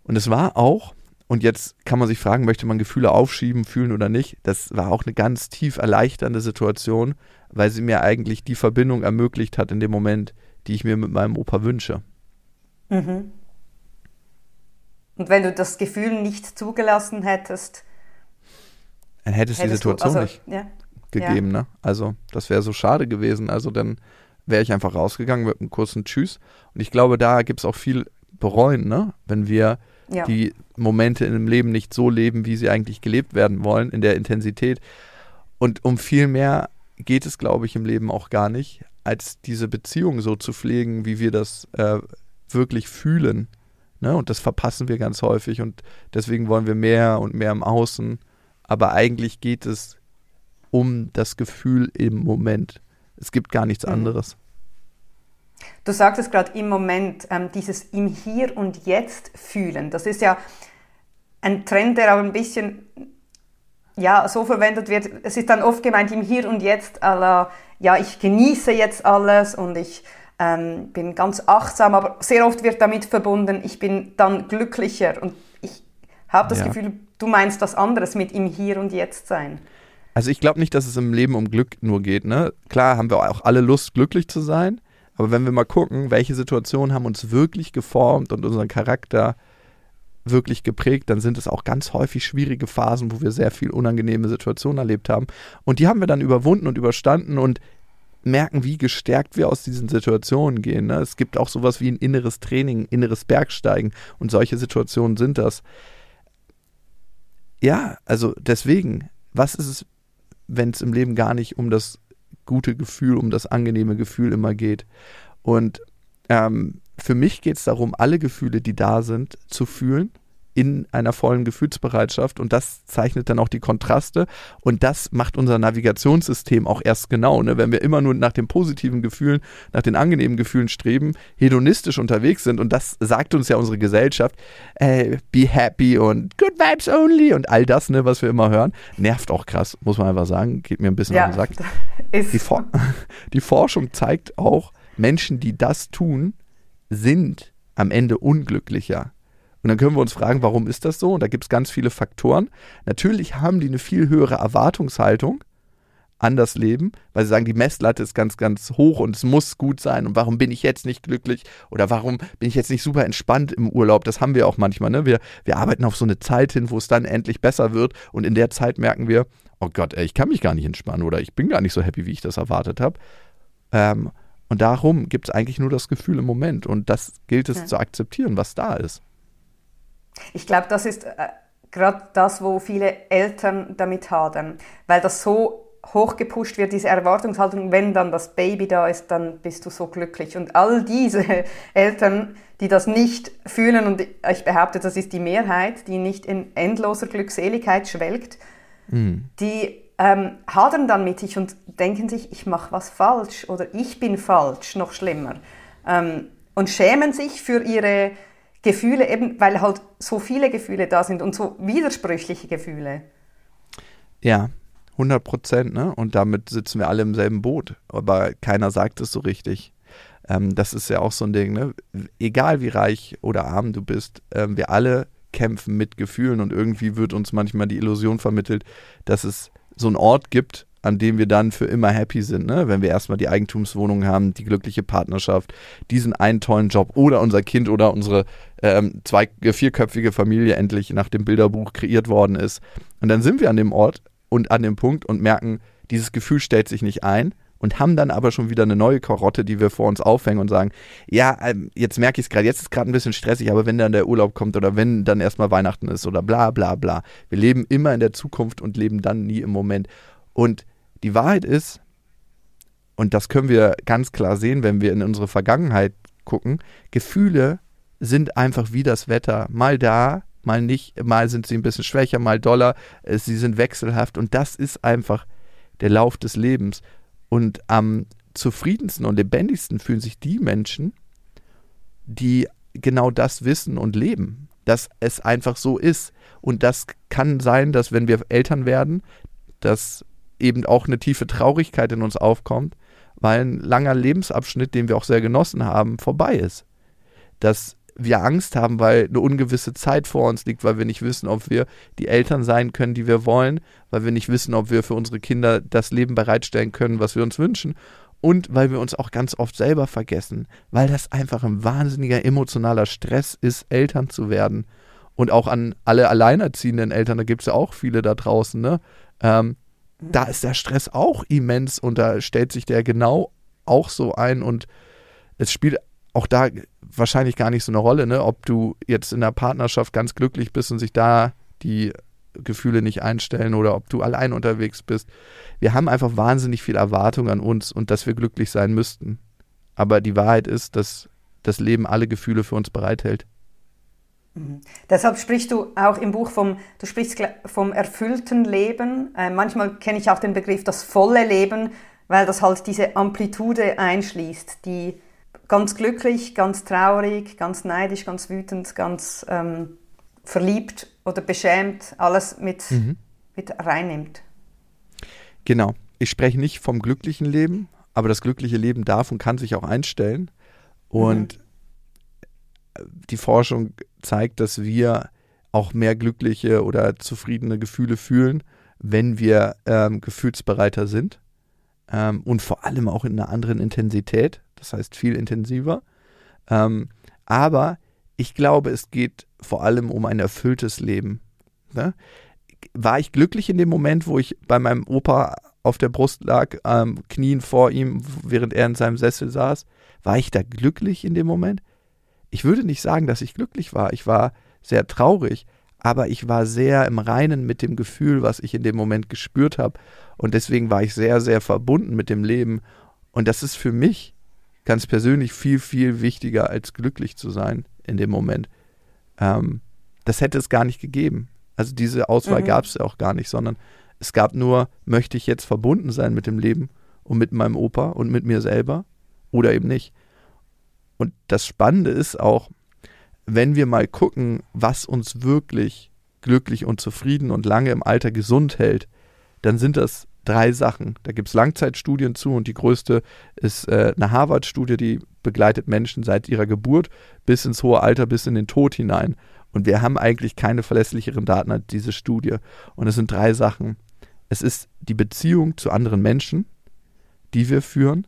Und es war auch, und jetzt kann man sich fragen, möchte man Gefühle aufschieben, fühlen oder nicht? Das war auch eine ganz tief erleichternde Situation, weil sie mir eigentlich die Verbindung ermöglicht hat in dem Moment, die ich mir mit meinem Opa wünsche. Mhm. Und wenn du das Gefühl nicht zugelassen hättest, dann hätte es die Situation du, also, nicht ja, gegeben. Ja. Ne? Also das wäre so schade gewesen. Also dann wäre ich einfach rausgegangen mit einem kurzen Tschüss. Und ich glaube, da gibt es auch viel bereuen, ne? wenn wir ja. die Momente im Leben nicht so leben, wie sie eigentlich gelebt werden wollen, in der Intensität. Und um viel mehr geht es, glaube ich, im Leben auch gar nicht, als diese Beziehung so zu pflegen, wie wir das äh, wirklich fühlen. Ne? Und das verpassen wir ganz häufig und deswegen wollen wir mehr und mehr im Außen. Aber eigentlich geht es um das Gefühl im Moment. Es gibt gar nichts mhm. anderes. Du sagtest gerade im Moment, ähm, dieses im Hier und Jetzt fühlen. Das ist ja ein Trend, der aber ein bisschen ja, so verwendet wird. Es ist dann oft gemeint im Hier und Jetzt, aller, ja, ich genieße jetzt alles und ich ähm, bin ganz achtsam, aber sehr oft wird damit verbunden, ich bin dann glücklicher und ich habe das ja. Gefühl, du meinst was anderes mit im Hier und Jetzt sein. Also ich glaube nicht, dass es im Leben um Glück nur geht. Ne? Klar haben wir auch alle Lust, glücklich zu sein, aber wenn wir mal gucken, welche Situationen haben uns wirklich geformt und unseren Charakter wirklich geprägt, dann sind es auch ganz häufig schwierige Phasen, wo wir sehr viel unangenehme Situationen erlebt haben. Und die haben wir dann überwunden und überstanden und merken, wie gestärkt wir aus diesen Situationen gehen. Ne? Es gibt auch sowas wie ein inneres Training, inneres Bergsteigen und solche Situationen sind das. Ja, also deswegen, was ist es, wenn es im Leben gar nicht um das gute Gefühl, um das angenehme Gefühl immer geht? Und ähm, für mich geht es darum, alle Gefühle, die da sind, zu fühlen in einer vollen Gefühlsbereitschaft und das zeichnet dann auch die Kontraste und das macht unser Navigationssystem auch erst genau. Ne? Wenn wir immer nur nach den positiven Gefühlen, nach den angenehmen Gefühlen streben, hedonistisch unterwegs sind und das sagt uns ja unsere Gesellschaft, äh, be happy und good vibes only und all das, ne, was wir immer hören, nervt auch krass, muss man einfach sagen, geht mir ein bisschen ja, auf den Sack. [LAUGHS] Die, For [LAUGHS] die Forschung zeigt auch, Menschen, die das tun, sind am Ende unglücklicher und dann können wir uns fragen, warum ist das so? Und da gibt es ganz viele Faktoren. Natürlich haben die eine viel höhere Erwartungshaltung an das Leben, weil sie sagen, die Messlatte ist ganz, ganz hoch und es muss gut sein. Und warum bin ich jetzt nicht glücklich? Oder warum bin ich jetzt nicht super entspannt im Urlaub? Das haben wir auch manchmal. Ne? Wir, wir arbeiten auf so eine Zeit hin, wo es dann endlich besser wird. Und in der Zeit merken wir, oh Gott, ey, ich kann mich gar nicht entspannen oder ich bin gar nicht so happy, wie ich das erwartet habe. Ähm, Und darum gibt es eigentlich nur das Gefühl im Moment. Und das gilt es ja. zu akzeptieren, was da ist. Ich glaube, das ist äh, gerade das, wo viele Eltern damit hadern, weil das so hochgepusht wird, diese Erwartungshaltung, wenn dann das Baby da ist, dann bist du so glücklich. Und all diese [LAUGHS] Eltern, die das nicht fühlen, und ich behaupte, das ist die Mehrheit, die nicht in endloser Glückseligkeit schwelgt, mhm. die ähm, hadern dann mit sich und denken sich, ich mache was falsch oder ich bin falsch, noch schlimmer. Ähm, und schämen sich für ihre Gefühle, eben weil halt so viele Gefühle da sind und so widersprüchliche Gefühle. Ja, 100 Prozent, ne? Und damit sitzen wir alle im selben Boot. Aber keiner sagt es so richtig. Ähm, das ist ja auch so ein Ding, ne? Egal wie reich oder arm du bist, ähm, wir alle kämpfen mit Gefühlen und irgendwie wird uns manchmal die Illusion vermittelt, dass es so einen Ort gibt, an dem wir dann für immer happy sind, ne? wenn wir erstmal die Eigentumswohnung haben, die glückliche Partnerschaft, diesen einen tollen Job oder unser Kind oder unsere ähm, zwei, äh, vierköpfige Familie endlich nach dem Bilderbuch kreiert worden ist. Und dann sind wir an dem Ort und an dem Punkt und merken, dieses Gefühl stellt sich nicht ein und haben dann aber schon wieder eine neue Karotte, die wir vor uns aufhängen und sagen, ja, ähm, jetzt merke ich es gerade, jetzt ist gerade ein bisschen stressig, aber wenn dann der Urlaub kommt oder wenn dann erstmal Weihnachten ist oder bla bla bla. Wir leben immer in der Zukunft und leben dann nie im Moment. Und die Wahrheit ist, und das können wir ganz klar sehen, wenn wir in unsere Vergangenheit gucken, Gefühle sind einfach wie das Wetter. Mal da, mal nicht, mal sind sie ein bisschen schwächer, mal doller, äh, sie sind wechselhaft und das ist einfach der Lauf des Lebens. Und am zufriedensten und lebendigsten fühlen sich die Menschen, die genau das wissen und leben, dass es einfach so ist. Und das kann sein, dass wenn wir Eltern werden, dass eben auch eine tiefe Traurigkeit in uns aufkommt, weil ein langer Lebensabschnitt, den wir auch sehr genossen haben, vorbei ist. Dass wir Angst haben, weil eine ungewisse Zeit vor uns liegt, weil wir nicht wissen, ob wir die Eltern sein können, die wir wollen, weil wir nicht wissen, ob wir für unsere Kinder das Leben bereitstellen können, was wir uns wünschen und weil wir uns auch ganz oft selber vergessen, weil das einfach ein wahnsinniger emotionaler Stress ist, Eltern zu werden. Und auch an alle alleinerziehenden Eltern, da gibt es ja auch viele da draußen, ne? Ähm, da ist der Stress auch immens und da stellt sich der genau auch so ein und es spielt auch da wahrscheinlich gar nicht so eine Rolle, ne? ob du jetzt in der Partnerschaft ganz glücklich bist und sich da die Gefühle nicht einstellen oder ob du allein unterwegs bist. Wir haben einfach wahnsinnig viel Erwartung an uns und dass wir glücklich sein müssten. Aber die Wahrheit ist, dass das Leben alle Gefühle für uns bereithält. Mhm. Deshalb sprichst du auch im Buch vom, du sprichst vom erfüllten Leben. Äh, manchmal kenne ich auch den Begriff das volle Leben, weil das halt diese Amplitude einschließt, die ganz glücklich, ganz traurig, ganz neidisch, ganz wütend, ganz ähm, verliebt oder beschämt alles mit, mhm. mit reinnimmt. Genau. Ich spreche nicht vom glücklichen Leben, aber das glückliche Leben darf und kann sich auch einstellen. Und mhm. die Forschung zeigt, dass wir auch mehr glückliche oder zufriedene Gefühle fühlen, wenn wir ähm, gefühlsbereiter sind ähm, und vor allem auch in einer anderen Intensität das heißt viel intensiver. Ähm, aber ich glaube, es geht vor allem um ein erfülltes Leben. Ne? War ich glücklich in dem Moment, wo ich bei meinem Opa auf der Brust lag, ähm, knien vor ihm, während er in seinem Sessel saß? War ich da glücklich in dem Moment? Ich würde nicht sagen, dass ich glücklich war. Ich war sehr traurig, aber ich war sehr im Reinen mit dem Gefühl, was ich in dem Moment gespürt habe. Und deswegen war ich sehr, sehr verbunden mit dem Leben. Und das ist für mich ganz persönlich viel, viel wichtiger als glücklich zu sein in dem Moment. Ähm, das hätte es gar nicht gegeben. Also diese Auswahl mhm. gab es auch gar nicht, sondern es gab nur, möchte ich jetzt verbunden sein mit dem Leben und mit meinem Opa und mit mir selber oder eben nicht. Und das Spannende ist auch, wenn wir mal gucken, was uns wirklich glücklich und zufrieden und lange im Alter gesund hält, dann sind das drei Sachen. Da gibt es Langzeitstudien zu und die größte ist äh, eine Harvard-Studie, die begleitet Menschen seit ihrer Geburt bis ins hohe Alter, bis in den Tod hinein. Und wir haben eigentlich keine verlässlicheren Daten als diese Studie. Und es sind drei Sachen. Es ist die Beziehung zu anderen Menschen, die wir führen.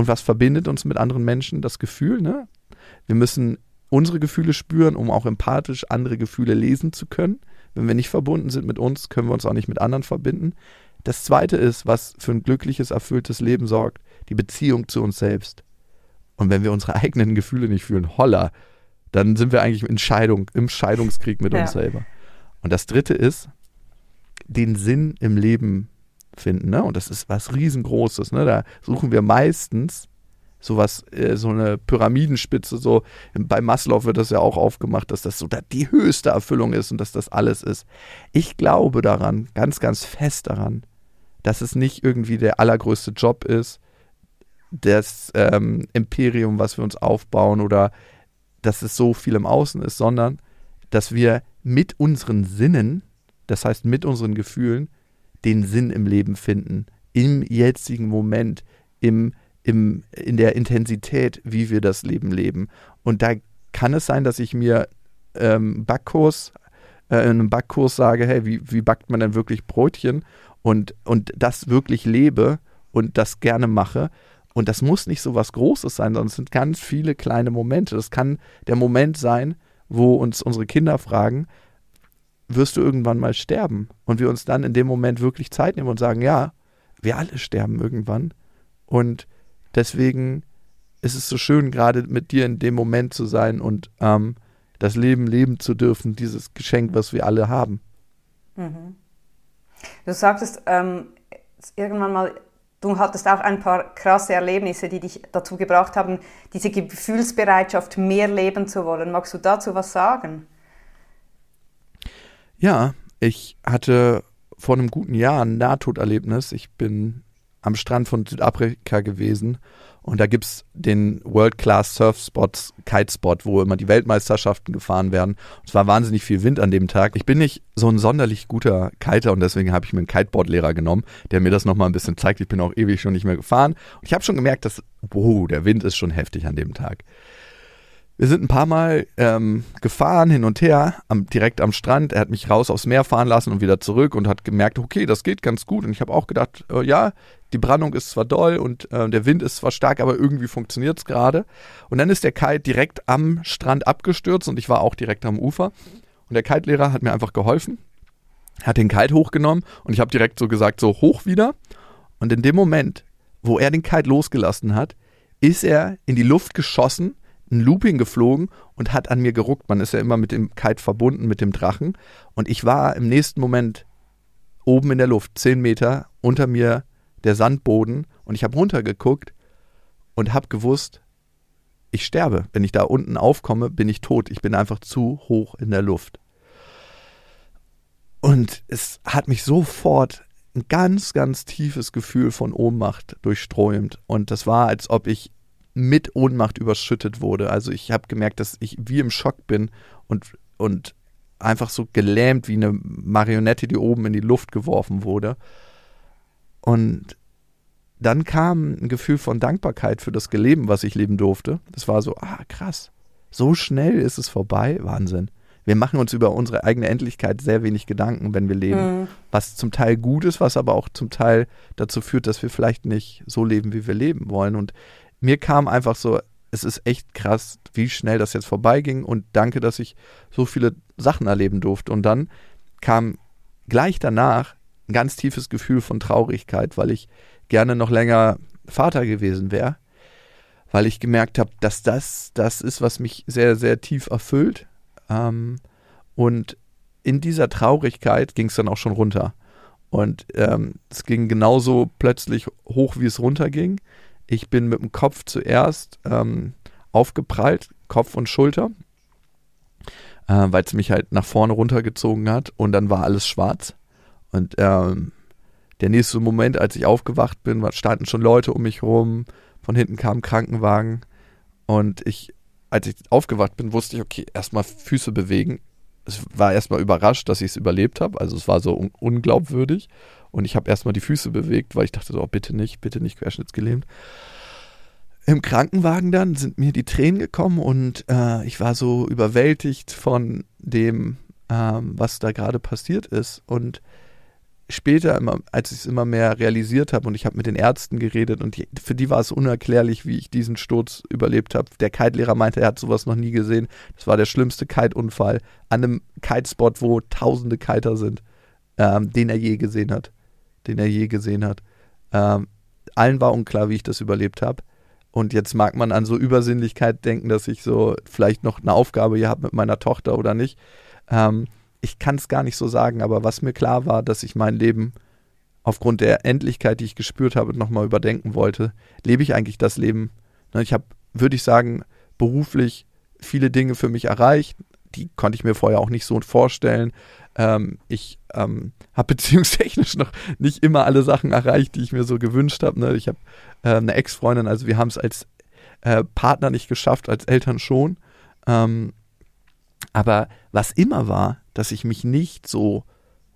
Und was verbindet uns mit anderen Menschen? Das Gefühl. Ne? Wir müssen unsere Gefühle spüren, um auch empathisch andere Gefühle lesen zu können. Wenn wir nicht verbunden sind mit uns, können wir uns auch nicht mit anderen verbinden. Das zweite ist, was für ein glückliches, erfülltes Leben sorgt, die Beziehung zu uns selbst. Und wenn wir unsere [LAUGHS] eigenen Gefühle nicht fühlen, holla, dann sind wir eigentlich in Scheidung, im Scheidungskrieg mit ja. uns selber. Und das dritte ist, den Sinn im Leben finden. Ne? Und das ist was riesengroßes. Ne? Da suchen wir meistens sowas, äh, so eine Pyramidenspitze, so bei Maslow wird das ja auch aufgemacht, dass das so die höchste Erfüllung ist und dass das alles ist. Ich glaube daran, ganz, ganz fest daran, dass es nicht irgendwie der allergrößte Job ist, das ähm, Imperium, was wir uns aufbauen oder dass es so viel im Außen ist, sondern dass wir mit unseren Sinnen, das heißt mit unseren Gefühlen, den Sinn im Leben finden, im jetzigen Moment, im im, in der Intensität, wie wir das Leben leben. Und da kann es sein, dass ich mir ähm, Backkurs, äh, in einem Backkurs sage, hey, wie, wie backt man denn wirklich Brötchen und, und das wirklich lebe und das gerne mache. Und das muss nicht so was Großes sein, sondern es sind ganz viele kleine Momente. Das kann der Moment sein, wo uns unsere Kinder fragen, wirst du irgendwann mal sterben? Und wir uns dann in dem Moment wirklich Zeit nehmen und sagen, ja, wir alle sterben irgendwann. Und Deswegen ist es so schön, gerade mit dir in dem Moment zu sein und ähm, das Leben leben zu dürfen, dieses Geschenk, was wir alle haben. Mhm. Du sagtest ähm, irgendwann mal, du hattest auch ein paar krasse Erlebnisse, die dich dazu gebracht haben, diese Gefühlsbereitschaft mehr leben zu wollen. Magst du dazu was sagen? Ja, ich hatte vor einem guten Jahr ein Nahtoderlebnis. Ich bin am Strand von Südafrika gewesen und da gibt es den World-Class Surf-Spot, Kitespot, wo immer die Weltmeisterschaften gefahren werden. Es war wahnsinnig viel Wind an dem Tag. Ich bin nicht so ein sonderlich guter Kiter und deswegen habe ich mir einen Kiteboard-Lehrer genommen, der mir das nochmal ein bisschen zeigt. Ich bin auch ewig schon nicht mehr gefahren. Und ich habe schon gemerkt, dass, wow, der Wind ist schon heftig an dem Tag. Wir sind ein paar Mal ähm, gefahren, hin und her, am, direkt am Strand. Er hat mich raus aufs Meer fahren lassen und wieder zurück und hat gemerkt, okay, das geht ganz gut. Und ich habe auch gedacht, äh, ja, die Brandung ist zwar doll und äh, der Wind ist zwar stark, aber irgendwie funktioniert es gerade. Und dann ist der Kite direkt am Strand abgestürzt und ich war auch direkt am Ufer. Und der Kite-Lehrer hat mir einfach geholfen, hat den Kite hochgenommen und ich habe direkt so gesagt, so hoch wieder. Und in dem Moment, wo er den Kite losgelassen hat, ist er in die Luft geschossen ein Looping geflogen und hat an mir geruckt. Man ist ja immer mit dem Kite verbunden, mit dem Drachen. Und ich war im nächsten Moment oben in der Luft, zehn Meter, unter mir der Sandboden. Und ich habe runtergeguckt und habe gewusst, ich sterbe. Wenn ich da unten aufkomme, bin ich tot. Ich bin einfach zu hoch in der Luft. Und es hat mich sofort ein ganz, ganz tiefes Gefühl von Ohnmacht durchströmt. Und das war, als ob ich mit Ohnmacht überschüttet wurde. Also ich habe gemerkt, dass ich wie im Schock bin und, und einfach so gelähmt wie eine Marionette, die oben in die Luft geworfen wurde. Und dann kam ein Gefühl von Dankbarkeit für das Leben, was ich leben durfte. Das war so, ah, krass. So schnell ist es vorbei. Wahnsinn. Wir machen uns über unsere eigene Endlichkeit sehr wenig Gedanken, wenn wir leben. Mhm. Was zum Teil gut ist, was aber auch zum Teil dazu führt, dass wir vielleicht nicht so leben, wie wir leben wollen. Und mir kam einfach so, es ist echt krass, wie schnell das jetzt vorbeiging und danke, dass ich so viele Sachen erleben durfte. Und dann kam gleich danach ein ganz tiefes Gefühl von Traurigkeit, weil ich gerne noch länger Vater gewesen wäre, weil ich gemerkt habe, dass das das ist, was mich sehr, sehr tief erfüllt. Ähm, und in dieser Traurigkeit ging es dann auch schon runter. Und ähm, es ging genauso plötzlich hoch, wie es runterging. Ich bin mit dem Kopf zuerst ähm, aufgeprallt, Kopf und Schulter, äh, weil es mich halt nach vorne runtergezogen hat und dann war alles schwarz. Und ähm, der nächste Moment, als ich aufgewacht bin, standen schon Leute um mich rum, von hinten kam ein Krankenwagen und ich, als ich aufgewacht bin, wusste ich, okay, erstmal Füße bewegen. Es war erstmal überrascht, dass ich es überlebt habe, also es war so un unglaubwürdig und ich habe erstmal die Füße bewegt, weil ich dachte so, oh, bitte nicht, bitte nicht querschnittsgelähmt. Im Krankenwagen dann sind mir die Tränen gekommen und äh, ich war so überwältigt von dem, ähm, was da gerade passiert ist. Und später, immer, als ich es immer mehr realisiert habe und ich habe mit den Ärzten geredet und die, für die war es unerklärlich, wie ich diesen Sturz überlebt habe. Der Kite-Lehrer meinte, er hat sowas noch nie gesehen. Das war der schlimmste Kite-Unfall an einem Kitespot, wo tausende Kiter sind, ähm, den er je gesehen hat den er je gesehen hat. Ähm, allen war unklar, wie ich das überlebt habe. Und jetzt mag man an so Übersinnlichkeit denken, dass ich so vielleicht noch eine Aufgabe hier habe mit meiner Tochter oder nicht. Ähm, ich kann es gar nicht so sagen, aber was mir klar war, dass ich mein Leben aufgrund der Endlichkeit, die ich gespürt habe, nochmal überdenken wollte. Lebe ich eigentlich das Leben? Ne, ich habe, würde ich sagen, beruflich viele Dinge für mich erreicht. Die konnte ich mir vorher auch nicht so vorstellen. Ähm, ich ähm, habe [LAUGHS] beziehungstechnisch noch nicht immer alle Sachen erreicht, die ich mir so gewünscht habe. Ne? Ich habe äh, eine Ex-Freundin, also wir haben es als äh, Partner nicht geschafft, als Eltern schon. Ähm, aber was immer war, dass ich mich nicht so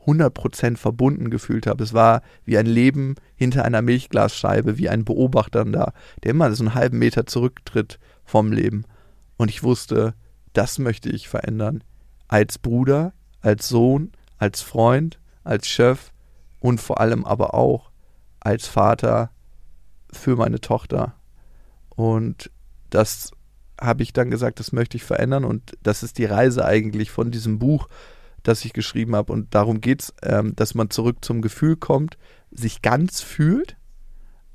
100% verbunden gefühlt habe. Es war wie ein Leben hinter einer Milchglasscheibe, wie ein Beobachter da, der immer so einen halben Meter zurücktritt vom Leben. Und ich wusste, das möchte ich verändern. Als Bruder, als Sohn, als Freund, als Chef und vor allem aber auch als Vater für meine Tochter. Und das habe ich dann gesagt, das möchte ich verändern und das ist die Reise eigentlich von diesem Buch, das ich geschrieben habe. Und darum geht es, ähm, dass man zurück zum Gefühl kommt, sich ganz fühlt.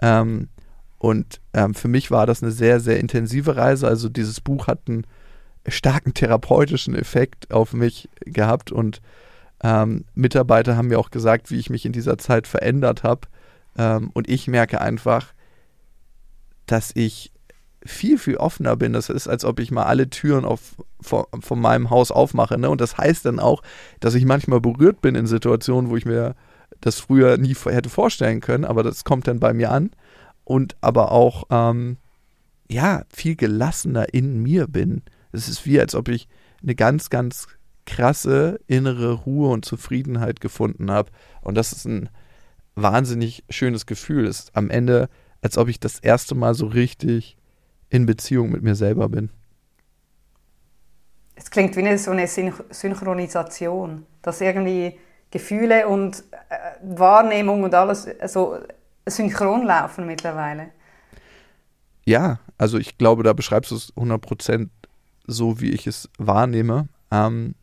Ähm, und ähm, für mich war das eine sehr, sehr intensive Reise. Also dieses Buch hat einen starken therapeutischen Effekt auf mich gehabt und ähm, Mitarbeiter haben mir auch gesagt, wie ich mich in dieser Zeit verändert habe. Ähm, und ich merke einfach, dass ich viel, viel offener bin. Das ist, als ob ich mal alle Türen auf, von, von meinem Haus aufmache. Ne? Und das heißt dann auch, dass ich manchmal berührt bin in Situationen, wo ich mir das früher nie hätte vorstellen können, aber das kommt dann bei mir an. Und aber auch, ähm, ja, viel gelassener in mir bin. Es ist wie, als ob ich eine ganz, ganz krasse innere Ruhe und Zufriedenheit gefunden habe. Und das ist ein wahnsinnig schönes Gefühl. Es ist am Ende, als ob ich das erste Mal so richtig in Beziehung mit mir selber bin. Es klingt wie eine, so eine Synchronisation, dass irgendwie Gefühle und äh, Wahrnehmung und alles so synchron laufen mittlerweile. Ja, also ich glaube, da beschreibst du es 100% so, wie ich es wahrnehme. Ähm,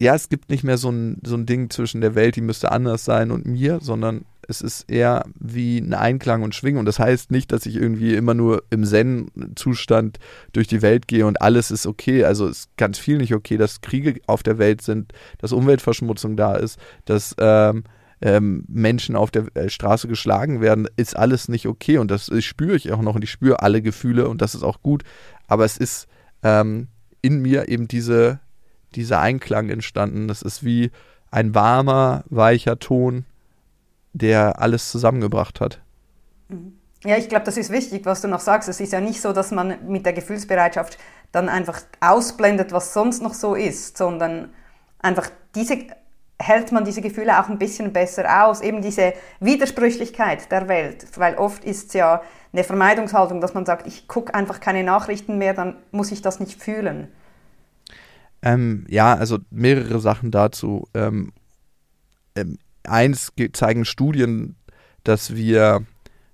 ja, es gibt nicht mehr so ein, so ein Ding zwischen der Welt, die müsste anders sein und mir, sondern es ist eher wie ein Einklang und Schwingen. Und das heißt nicht, dass ich irgendwie immer nur im Zen-Zustand durch die Welt gehe und alles ist okay. Also es ist ganz viel nicht okay, dass Kriege auf der Welt sind, dass Umweltverschmutzung da ist, dass ähm, ähm, Menschen auf der äh, Straße geschlagen werden, ist alles nicht okay. Und das, das spüre ich auch noch und ich spüre alle Gefühle und das ist auch gut. Aber es ist ähm, in mir eben diese, dieser Einklang entstanden. Das ist wie ein warmer, weicher Ton, der alles zusammengebracht hat. Mhm. Ja, ich glaube, das ist wichtig, was du noch sagst. Es ist ja nicht so, dass man mit der Gefühlsbereitschaft dann einfach ausblendet, was sonst noch so ist, sondern einfach diese hält man diese Gefühle auch ein bisschen besser aus, eben diese Widersprüchlichkeit der Welt, weil oft ist es ja eine Vermeidungshaltung, dass man sagt, ich gucke einfach keine Nachrichten mehr, dann muss ich das nicht fühlen. Ähm, ja, also mehrere Sachen dazu. Ähm, ähm, eins zeigen Studien, dass wir,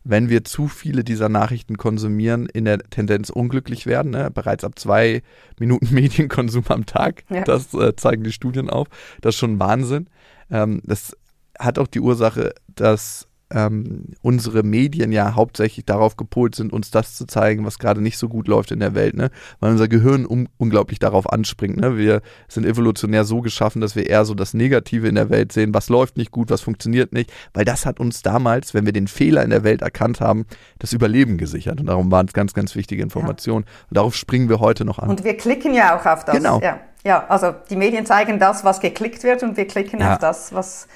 wenn wir zu viele dieser Nachrichten konsumieren, in der Tendenz unglücklich werden. Ne? Bereits ab zwei Minuten [LAUGHS] Medienkonsum am Tag. Ja. Das äh, zeigen die Studien auf. Das ist schon Wahnsinn. Ähm, das hat auch die Ursache, dass ähm, unsere Medien ja hauptsächlich darauf gepolt sind, uns das zu zeigen, was gerade nicht so gut läuft in der Welt, ne? Weil unser Gehirn um, unglaublich darauf anspringt, ne? Wir sind evolutionär so geschaffen, dass wir eher so das Negative in der Welt sehen, was läuft nicht gut, was funktioniert nicht, weil das hat uns damals, wenn wir den Fehler in der Welt erkannt haben, das Überleben gesichert. Und darum waren es ganz, ganz wichtige Informationen. Ja. Und darauf springen wir heute noch an. Und wir klicken ja auch auf das. Genau. Ja, ja also die Medien zeigen das, was geklickt wird und wir klicken ja. auf das, was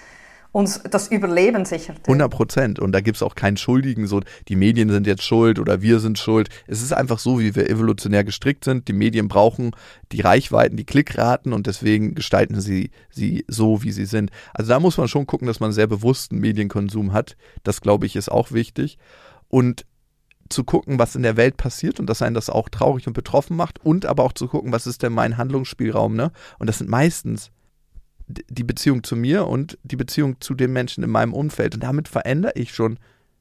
uns das Überleben sichert. 100 Prozent. Und da gibt es auch keinen Schuldigen, so die Medien sind jetzt schuld oder wir sind schuld. Es ist einfach so, wie wir evolutionär gestrickt sind. Die Medien brauchen die Reichweiten, die Klickraten und deswegen gestalten sie sie so, wie sie sind. Also da muss man schon gucken, dass man sehr bewussten Medienkonsum hat. Das, glaube ich, ist auch wichtig. Und zu gucken, was in der Welt passiert und dass einen das auch traurig und betroffen macht und aber auch zu gucken, was ist denn mein Handlungsspielraum, ne? Und das sind meistens die Beziehung zu mir und die Beziehung zu den Menschen in meinem Umfeld. Und damit verändere ich schon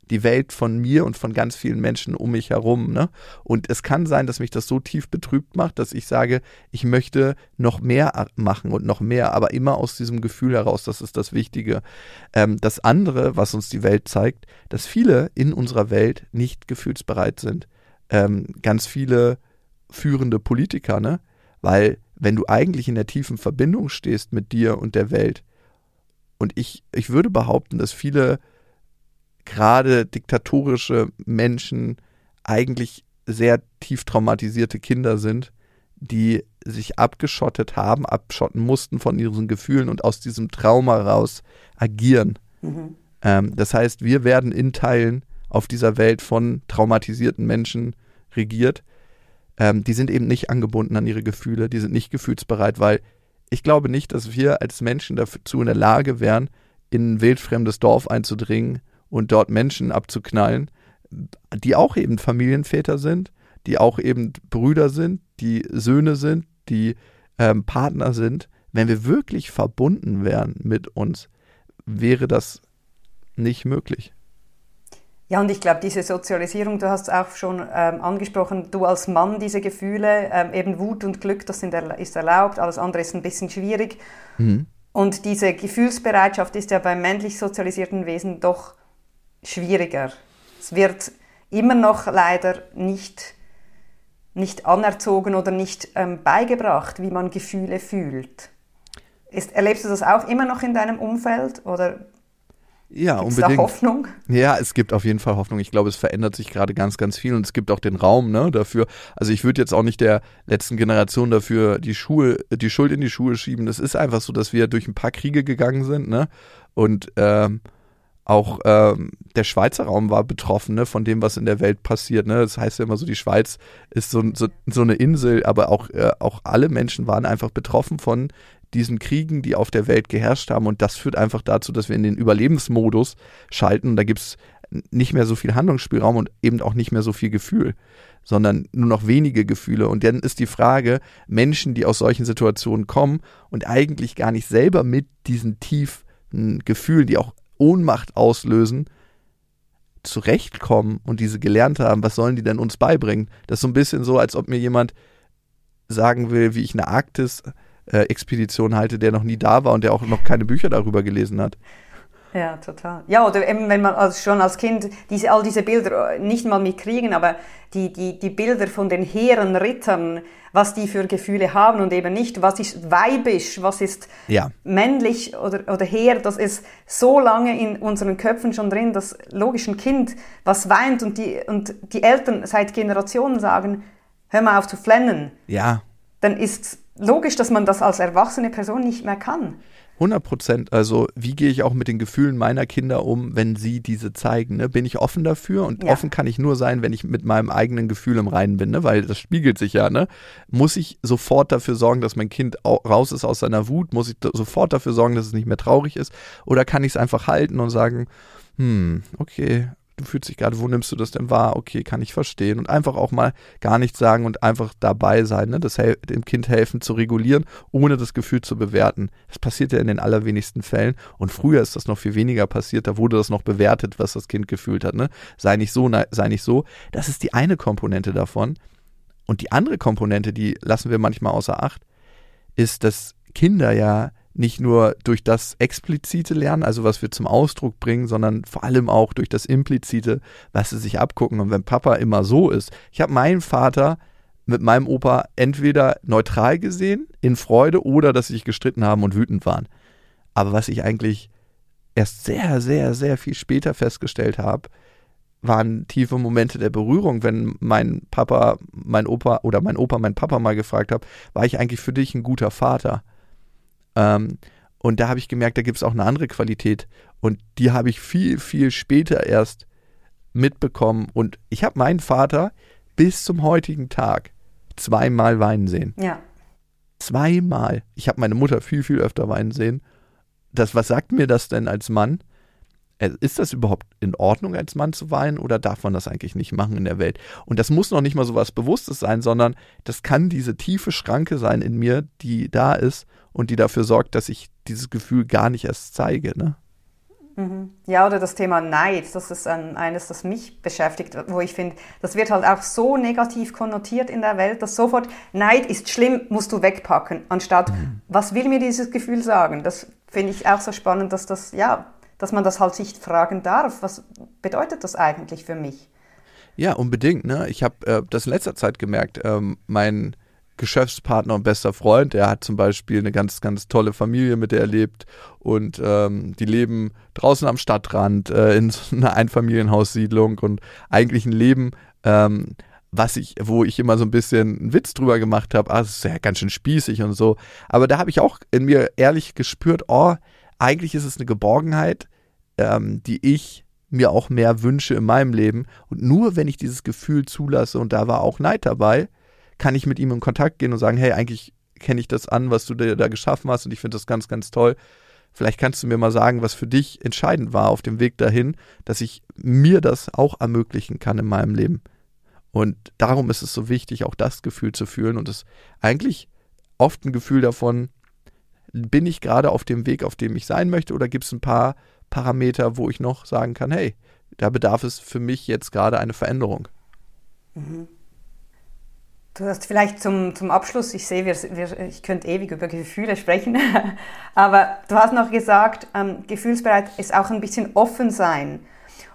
die Welt von mir und von ganz vielen Menschen um mich herum. Ne? Und es kann sein, dass mich das so tief betrübt macht, dass ich sage, ich möchte noch mehr machen und noch mehr, aber immer aus diesem Gefühl heraus, das ist das Wichtige. Ähm, das andere, was uns die Welt zeigt, dass viele in unserer Welt nicht gefühlsbereit sind. Ähm, ganz viele führende Politiker, ne? Weil wenn du eigentlich in der tiefen Verbindung stehst mit dir und der Welt, und ich, ich würde behaupten, dass viele gerade diktatorische Menschen eigentlich sehr tief traumatisierte Kinder sind, die sich abgeschottet haben, abschotten mussten von ihren Gefühlen und aus diesem Trauma raus agieren. Mhm. Ähm, das heißt, wir werden in Teilen auf dieser Welt von traumatisierten Menschen regiert. Ähm, die sind eben nicht angebunden an ihre Gefühle, die sind nicht gefühlsbereit, weil ich glaube nicht, dass wir als Menschen dazu in der Lage wären, in ein wildfremdes Dorf einzudringen und dort Menschen abzuknallen, die auch eben Familienväter sind, die auch eben Brüder sind, die Söhne sind, die ähm, Partner sind. Wenn wir wirklich verbunden wären mit uns, wäre das nicht möglich. Ja, und ich glaube, diese Sozialisierung, du hast es auch schon ähm, angesprochen, du als Mann diese Gefühle, ähm, eben Wut und Glück, das sind, ist erlaubt, alles andere ist ein bisschen schwierig. Mhm. Und diese Gefühlsbereitschaft ist ja beim männlich sozialisierten Wesen doch schwieriger. Es wird immer noch leider nicht, nicht anerzogen oder nicht ähm, beigebracht, wie man Gefühle fühlt. Ist, erlebst du das auch immer noch in deinem Umfeld oder ja, Gibt's unbedingt. Da Hoffnung? Ja, es gibt auf jeden Fall Hoffnung. Ich glaube, es verändert sich gerade ganz, ganz viel und es gibt auch den Raum ne, dafür. Also ich würde jetzt auch nicht der letzten Generation dafür die Schuhe, die Schuld in die Schuhe schieben. Es ist einfach so, dass wir durch ein paar Kriege gegangen sind, ne? Und ähm, auch ähm, der Schweizer Raum war betroffen ne, von dem, was in der Welt passiert. Ne? Das heißt ja immer so, die Schweiz ist so, so, so eine Insel, aber auch, äh, auch alle Menschen waren einfach betroffen von diesen Kriegen, die auf der Welt geherrscht haben. Und das führt einfach dazu, dass wir in den Überlebensmodus schalten. Und da gibt es nicht mehr so viel Handlungsspielraum und eben auch nicht mehr so viel Gefühl, sondern nur noch wenige Gefühle. Und dann ist die Frage, Menschen, die aus solchen Situationen kommen und eigentlich gar nicht selber mit diesen tiefen Gefühlen, die auch Ohnmacht auslösen, zurechtkommen und diese gelernt haben, was sollen die denn uns beibringen? Das ist so ein bisschen so, als ob mir jemand sagen will, wie ich eine Arktis äh, Expedition halte, der noch nie da war und der auch noch keine Bücher darüber gelesen hat. Ja, total. Ja, oder eben, wenn man also schon als Kind diese, all diese Bilder äh, nicht mal mitkriegen, aber die, die, die Bilder von den hehren Rittern, was die für Gefühle haben und eben nicht, was ist weibisch, was ist ja. männlich oder, oder her, das ist so lange in unseren Köpfen schon drin, dass logisch ein Kind, was weint und die, und die Eltern seit Generationen sagen, hör mal auf zu flennen. Ja. Dann ist logisch, dass man das als erwachsene Person nicht mehr kann. 100 Prozent. Also, wie gehe ich auch mit den Gefühlen meiner Kinder um, wenn sie diese zeigen? Ne? Bin ich offen dafür? Und ja. offen kann ich nur sein, wenn ich mit meinem eigenen Gefühl im Reinen bin, ne? weil das spiegelt sich ja. Ne? Muss ich sofort dafür sorgen, dass mein Kind raus ist aus seiner Wut? Muss ich sofort dafür sorgen, dass es nicht mehr traurig ist? Oder kann ich es einfach halten und sagen, hm, okay, du fühlst dich gerade, wo nimmst du das denn wahr? Okay, kann ich verstehen. Und einfach auch mal gar nichts sagen und einfach dabei sein, ne? das dem Kind helfen zu regulieren, ohne das Gefühl zu bewerten. Das passiert ja in den allerwenigsten Fällen. Und früher ist das noch viel weniger passiert, da wurde das noch bewertet, was das Kind gefühlt hat. Ne? Sei nicht so, sei nicht so. Das ist die eine Komponente davon. Und die andere Komponente, die lassen wir manchmal außer Acht, ist, dass Kinder ja nicht nur durch das explizite Lernen, also was wir zum Ausdruck bringen, sondern vor allem auch durch das implizite, was sie sich abgucken. Und wenn Papa immer so ist, ich habe meinen Vater mit meinem Opa entweder neutral gesehen, in Freude oder dass sie sich gestritten haben und wütend waren. Aber was ich eigentlich erst sehr, sehr, sehr viel später festgestellt habe, waren tiefe Momente der Berührung, wenn mein Papa, mein Opa oder mein Opa, mein Papa mal gefragt hat, war ich eigentlich für dich ein guter Vater? Ähm, und da habe ich gemerkt, da gibt es auch eine andere Qualität. Und die habe ich viel, viel später erst mitbekommen. Und ich habe meinen Vater bis zum heutigen Tag zweimal weinen sehen. Ja. Zweimal. Ich habe meine Mutter viel, viel öfter weinen sehen. Das, was sagt mir das denn als Mann? Äh, ist das überhaupt in Ordnung, als Mann zu weinen oder darf man das eigentlich nicht machen in der Welt? Und das muss noch nicht mal so was Bewusstes sein, sondern das kann diese tiefe Schranke sein in mir, die da ist und die dafür sorgt, dass ich dieses Gefühl gar nicht erst zeige. Ne? Mhm. Ja, oder das Thema Neid, das ist ein, eines, das mich beschäftigt, wo ich finde, das wird halt auch so negativ konnotiert in der Welt, dass sofort Neid ist schlimm, musst du wegpacken, anstatt mhm. was will mir dieses Gefühl sagen? Das finde ich auch so spannend, dass das, ja, dass man das halt sich fragen darf. Was bedeutet das eigentlich für mich? Ja, unbedingt. Ne? Ich habe äh, das in letzter Zeit gemerkt. Ähm, mein Geschäftspartner und bester Freund. Er hat zum Beispiel eine ganz, ganz tolle Familie, mit der er lebt. Und ähm, die leben draußen am Stadtrand äh, in so einer Einfamilienhaussiedlung und eigentlich ein Leben, ähm, was ich, wo ich immer so ein bisschen einen Witz drüber gemacht habe, ah, das ist ja ganz schön spießig und so. Aber da habe ich auch in mir ehrlich gespürt, oh, eigentlich ist es eine Geborgenheit, ähm, die ich mir auch mehr wünsche in meinem Leben. Und nur wenn ich dieses Gefühl zulasse, und da war auch Neid dabei, kann ich mit ihm in Kontakt gehen und sagen, hey, eigentlich kenne ich das an, was du dir da geschaffen hast und ich finde das ganz, ganz toll. Vielleicht kannst du mir mal sagen, was für dich entscheidend war auf dem Weg dahin, dass ich mir das auch ermöglichen kann in meinem Leben. Und darum ist es so wichtig, auch das Gefühl zu fühlen und es eigentlich oft ein Gefühl davon, bin ich gerade auf dem Weg, auf dem ich sein möchte, oder gibt es ein paar Parameter, wo ich noch sagen kann, hey, da bedarf es für mich jetzt gerade eine Veränderung. Mhm. Du hast vielleicht zum, zum Abschluss, ich sehe, wir, wir, ich könnte ewig über Gefühle sprechen, [LAUGHS] aber du hast noch gesagt, ähm, gefühlsbereit ist auch ein bisschen offen sein.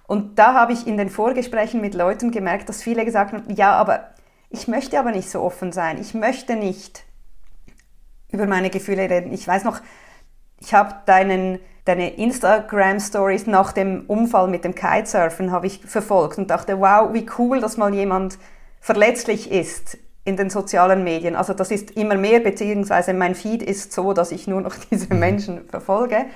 Und da habe ich in den Vorgesprächen mit Leuten gemerkt, dass viele gesagt haben, ja, aber ich möchte aber nicht so offen sein. Ich möchte nicht über meine Gefühle reden. Ich weiß noch, ich habe deinen, deine Instagram-Stories nach dem Unfall mit dem Kitesurfen habe ich verfolgt und dachte, wow, wie cool, dass mal jemand verletzlich ist in den sozialen Medien. Also das ist immer mehr, beziehungsweise mein Feed ist so, dass ich nur noch [LAUGHS] diese mhm. Menschen verfolge.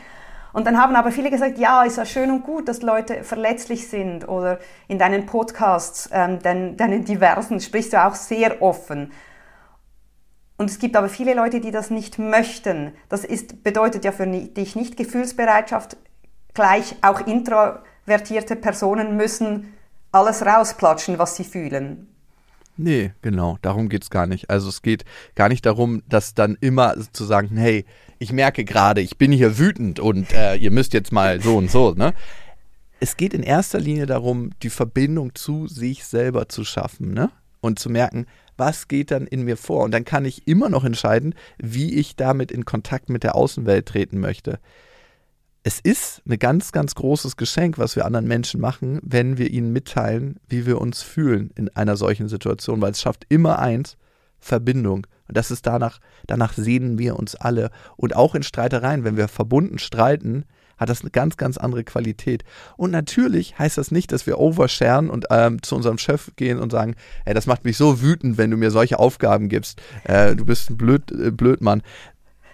Und dann haben aber viele gesagt, ja, ist ja schön und gut, dass Leute verletzlich sind oder in deinen Podcasts, ähm, deinen, deinen diversen, sprichst du auch sehr offen. Und es gibt aber viele Leute, die das nicht möchten. Das ist, bedeutet ja für dich nicht Gefühlsbereitschaft, gleich auch introvertierte Personen müssen alles rausplatschen, was sie fühlen. Nee, genau, darum geht's gar nicht. Also es geht gar nicht darum, dass dann immer zu sagen, hey, ich merke gerade, ich bin hier wütend und äh, ihr müsst jetzt mal so und so, ne? Es geht in erster Linie darum, die Verbindung zu sich selber zu schaffen, ne? Und zu merken, was geht dann in mir vor? Und dann kann ich immer noch entscheiden, wie ich damit in Kontakt mit der Außenwelt treten möchte es ist ein ganz, ganz großes Geschenk, was wir anderen Menschen machen, wenn wir ihnen mitteilen, wie wir uns fühlen in einer solchen Situation, weil es schafft immer eins, Verbindung. Und das ist danach, danach sehnen wir uns alle. Und auch in Streitereien, wenn wir verbunden streiten, hat das eine ganz, ganz andere Qualität. Und natürlich heißt das nicht, dass wir oversharen und ähm, zu unserem Chef gehen und sagen, ey, das macht mich so wütend, wenn du mir solche Aufgaben gibst. Äh, du bist ein blöd, äh, Blödmann.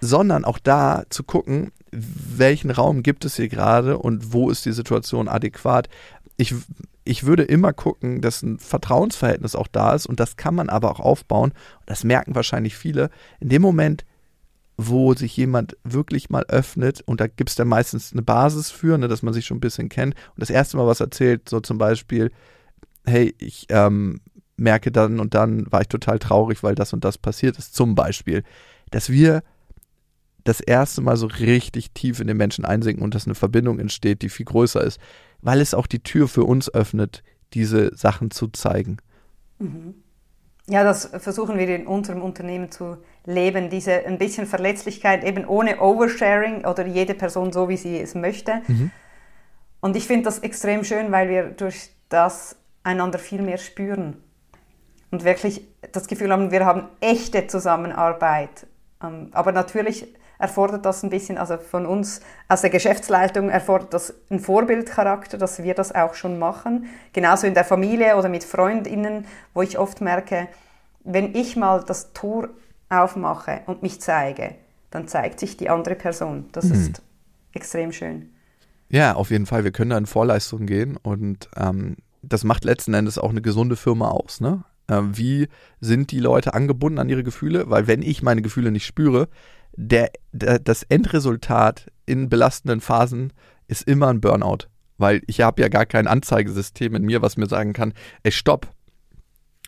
Sondern auch da zu gucken, welchen Raum gibt es hier gerade und wo ist die Situation adäquat. Ich, ich würde immer gucken, dass ein Vertrauensverhältnis auch da ist und das kann man aber auch aufbauen. Das merken wahrscheinlich viele. In dem Moment, wo sich jemand wirklich mal öffnet und da gibt es dann meistens eine Basis für, ne, dass man sich schon ein bisschen kennt und das erste Mal was erzählt, so zum Beispiel, hey, ich ähm, merke dann und dann war ich total traurig, weil das und das passiert ist, zum Beispiel, dass wir das erste Mal so richtig tief in den Menschen einsinken und dass eine Verbindung entsteht, die viel größer ist, weil es auch die Tür für uns öffnet, diese Sachen zu zeigen. Mhm. Ja, das versuchen wir in unserem Unternehmen zu leben, diese ein bisschen Verletzlichkeit eben ohne Oversharing oder jede Person so, wie sie es möchte. Mhm. Und ich finde das extrem schön, weil wir durch das einander viel mehr spüren und wirklich das Gefühl haben, wir haben echte Zusammenarbeit. Ähm, aber natürlich erfordert das ein bisschen, also von uns aus der Geschäftsleitung erfordert das einen Vorbildcharakter, dass wir das auch schon machen. Genauso in der Familie oder mit Freundinnen, wo ich oft merke, wenn ich mal das Tor aufmache und mich zeige, dann zeigt sich die andere Person. Das mhm. ist extrem schön. Ja, auf jeden Fall. Wir können da in Vorleistung gehen und ähm, das macht letzten Endes auch eine gesunde Firma aus. Ne? Ähm, wie sind die Leute angebunden an ihre Gefühle? Weil wenn ich meine Gefühle nicht spüre, der, der, das Endresultat in belastenden Phasen ist immer ein Burnout. Weil ich habe ja gar kein Anzeigesystem in mir, was mir sagen kann, ey, stopp.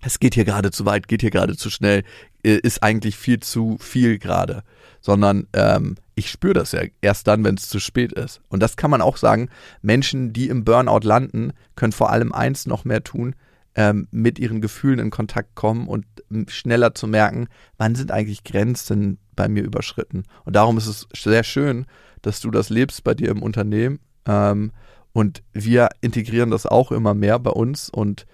es geht hier gerade zu weit, geht hier gerade zu schnell, äh, ist eigentlich viel zu viel gerade, sondern ähm, ich spüre das ja erst dann, wenn es zu spät ist. Und das kann man auch sagen, Menschen, die im Burnout landen, können vor allem eins noch mehr tun, ähm, mit ihren Gefühlen in Kontakt kommen und schneller zu merken, wann sind eigentlich Grenzen bei mir überschritten. Und darum ist es sehr schön, dass du das lebst bei dir im Unternehmen. Ähm, und wir integrieren das auch immer mehr bei uns und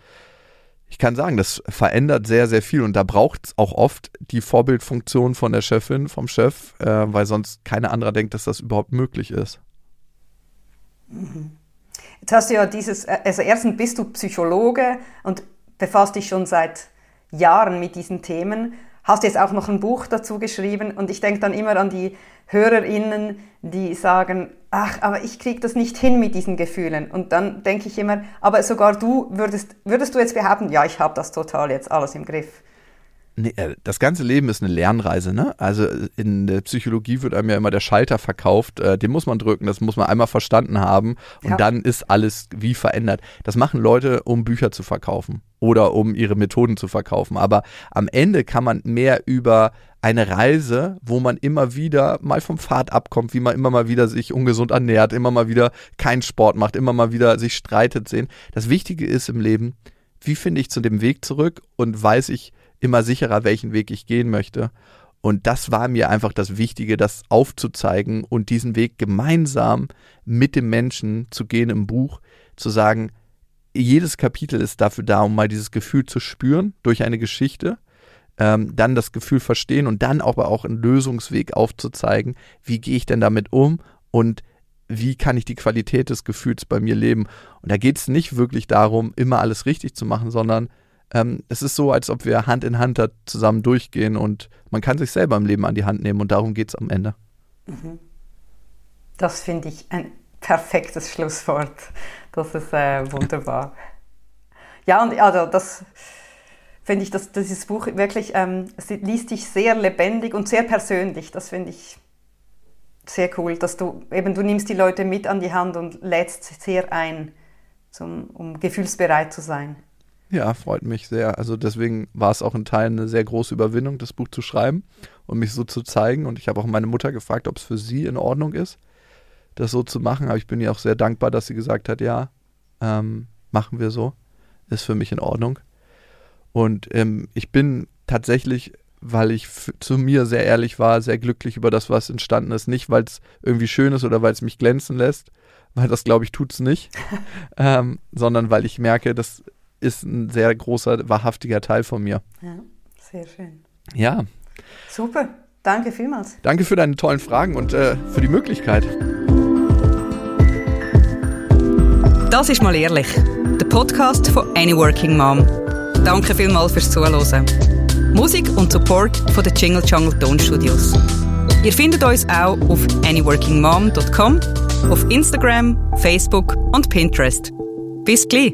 ich kann sagen, das verändert sehr, sehr viel und da braucht es auch oft die Vorbildfunktion von der Chefin, vom Chef, äh, weil sonst keiner anderer denkt, dass das überhaupt möglich ist. Jetzt hast du ja dieses, äh, also erstens bist du Psychologe und befasst dich schon seit Jahren mit diesen Themen, hast jetzt auch noch ein Buch dazu geschrieben und ich denke dann immer an die HörerInnen, die sagen, ach, aber ich kriege das nicht hin mit diesen Gefühlen. Und dann denke ich immer, aber sogar du würdest, würdest du jetzt behaupten, ja, ich habe das total jetzt alles im Griff. Nee, äh, das ganze Leben ist eine Lernreise, ne? Also in der Psychologie wird einem ja immer der Schalter verkauft, äh, den muss man drücken, das muss man einmal verstanden haben und ja. dann ist alles wie verändert. Das machen Leute, um Bücher zu verkaufen oder um ihre Methoden zu verkaufen. Aber am Ende kann man mehr über eine Reise, wo man immer wieder mal vom Pfad abkommt, wie man immer mal wieder sich ungesund ernährt, immer mal wieder keinen Sport macht, immer mal wieder sich streitet sehen. Das Wichtige ist im Leben, wie finde ich zu dem Weg zurück und weiß ich immer sicherer, welchen Weg ich gehen möchte. Und das war mir einfach das Wichtige, das aufzuzeigen und diesen Weg gemeinsam mit dem Menschen zu gehen im Buch, zu sagen, jedes Kapitel ist dafür da, um mal dieses Gefühl zu spüren durch eine Geschichte ähm, dann das Gefühl verstehen und dann aber auch einen Lösungsweg aufzuzeigen, wie gehe ich denn damit um und wie kann ich die Qualität des Gefühls bei mir leben. Und da geht es nicht wirklich darum, immer alles richtig zu machen, sondern ähm, es ist so, als ob wir Hand in Hand zusammen durchgehen und man kann sich selber im Leben an die Hand nehmen und darum geht es am Ende. Mhm. Das finde ich ein perfektes Schlusswort. Das ist äh, wunderbar. [LAUGHS] ja, und also das finde ich, dass dieses Buch wirklich, ähm, liest sich sehr lebendig und sehr persönlich. Das finde ich sehr cool, dass du eben, du nimmst die Leute mit an die Hand und lädst sehr ein, zum, um gefühlsbereit zu sein. Ja, freut mich sehr. Also deswegen war es auch in Teilen eine sehr große Überwindung, das Buch zu schreiben und mich so zu zeigen. Und ich habe auch meine Mutter gefragt, ob es für sie in Ordnung ist, das so zu machen. Aber ich bin ihr auch sehr dankbar, dass sie gesagt hat, ja, ähm, machen wir so. Ist für mich in Ordnung. Und ähm, ich bin tatsächlich, weil ich zu mir sehr ehrlich war, sehr glücklich über das, was entstanden ist. Nicht, weil es irgendwie schön ist oder weil es mich glänzen lässt, weil das, glaube ich, tut es nicht, [LAUGHS] ähm, sondern weil ich merke, das ist ein sehr großer, wahrhaftiger Teil von mir. Ja, sehr schön. Ja. Super. Danke vielmals. Danke für deine tollen Fragen und äh, für die Möglichkeit. Das ist mal ehrlich. Der Podcast von Any Working Mom. Danke vielmals fürs Zuhören. Musik und Support von den Jingle Jungle Tonstudios. Ihr findet uns auch auf anyworkingmom.com, auf Instagram, Facebook und Pinterest. Bis gleich!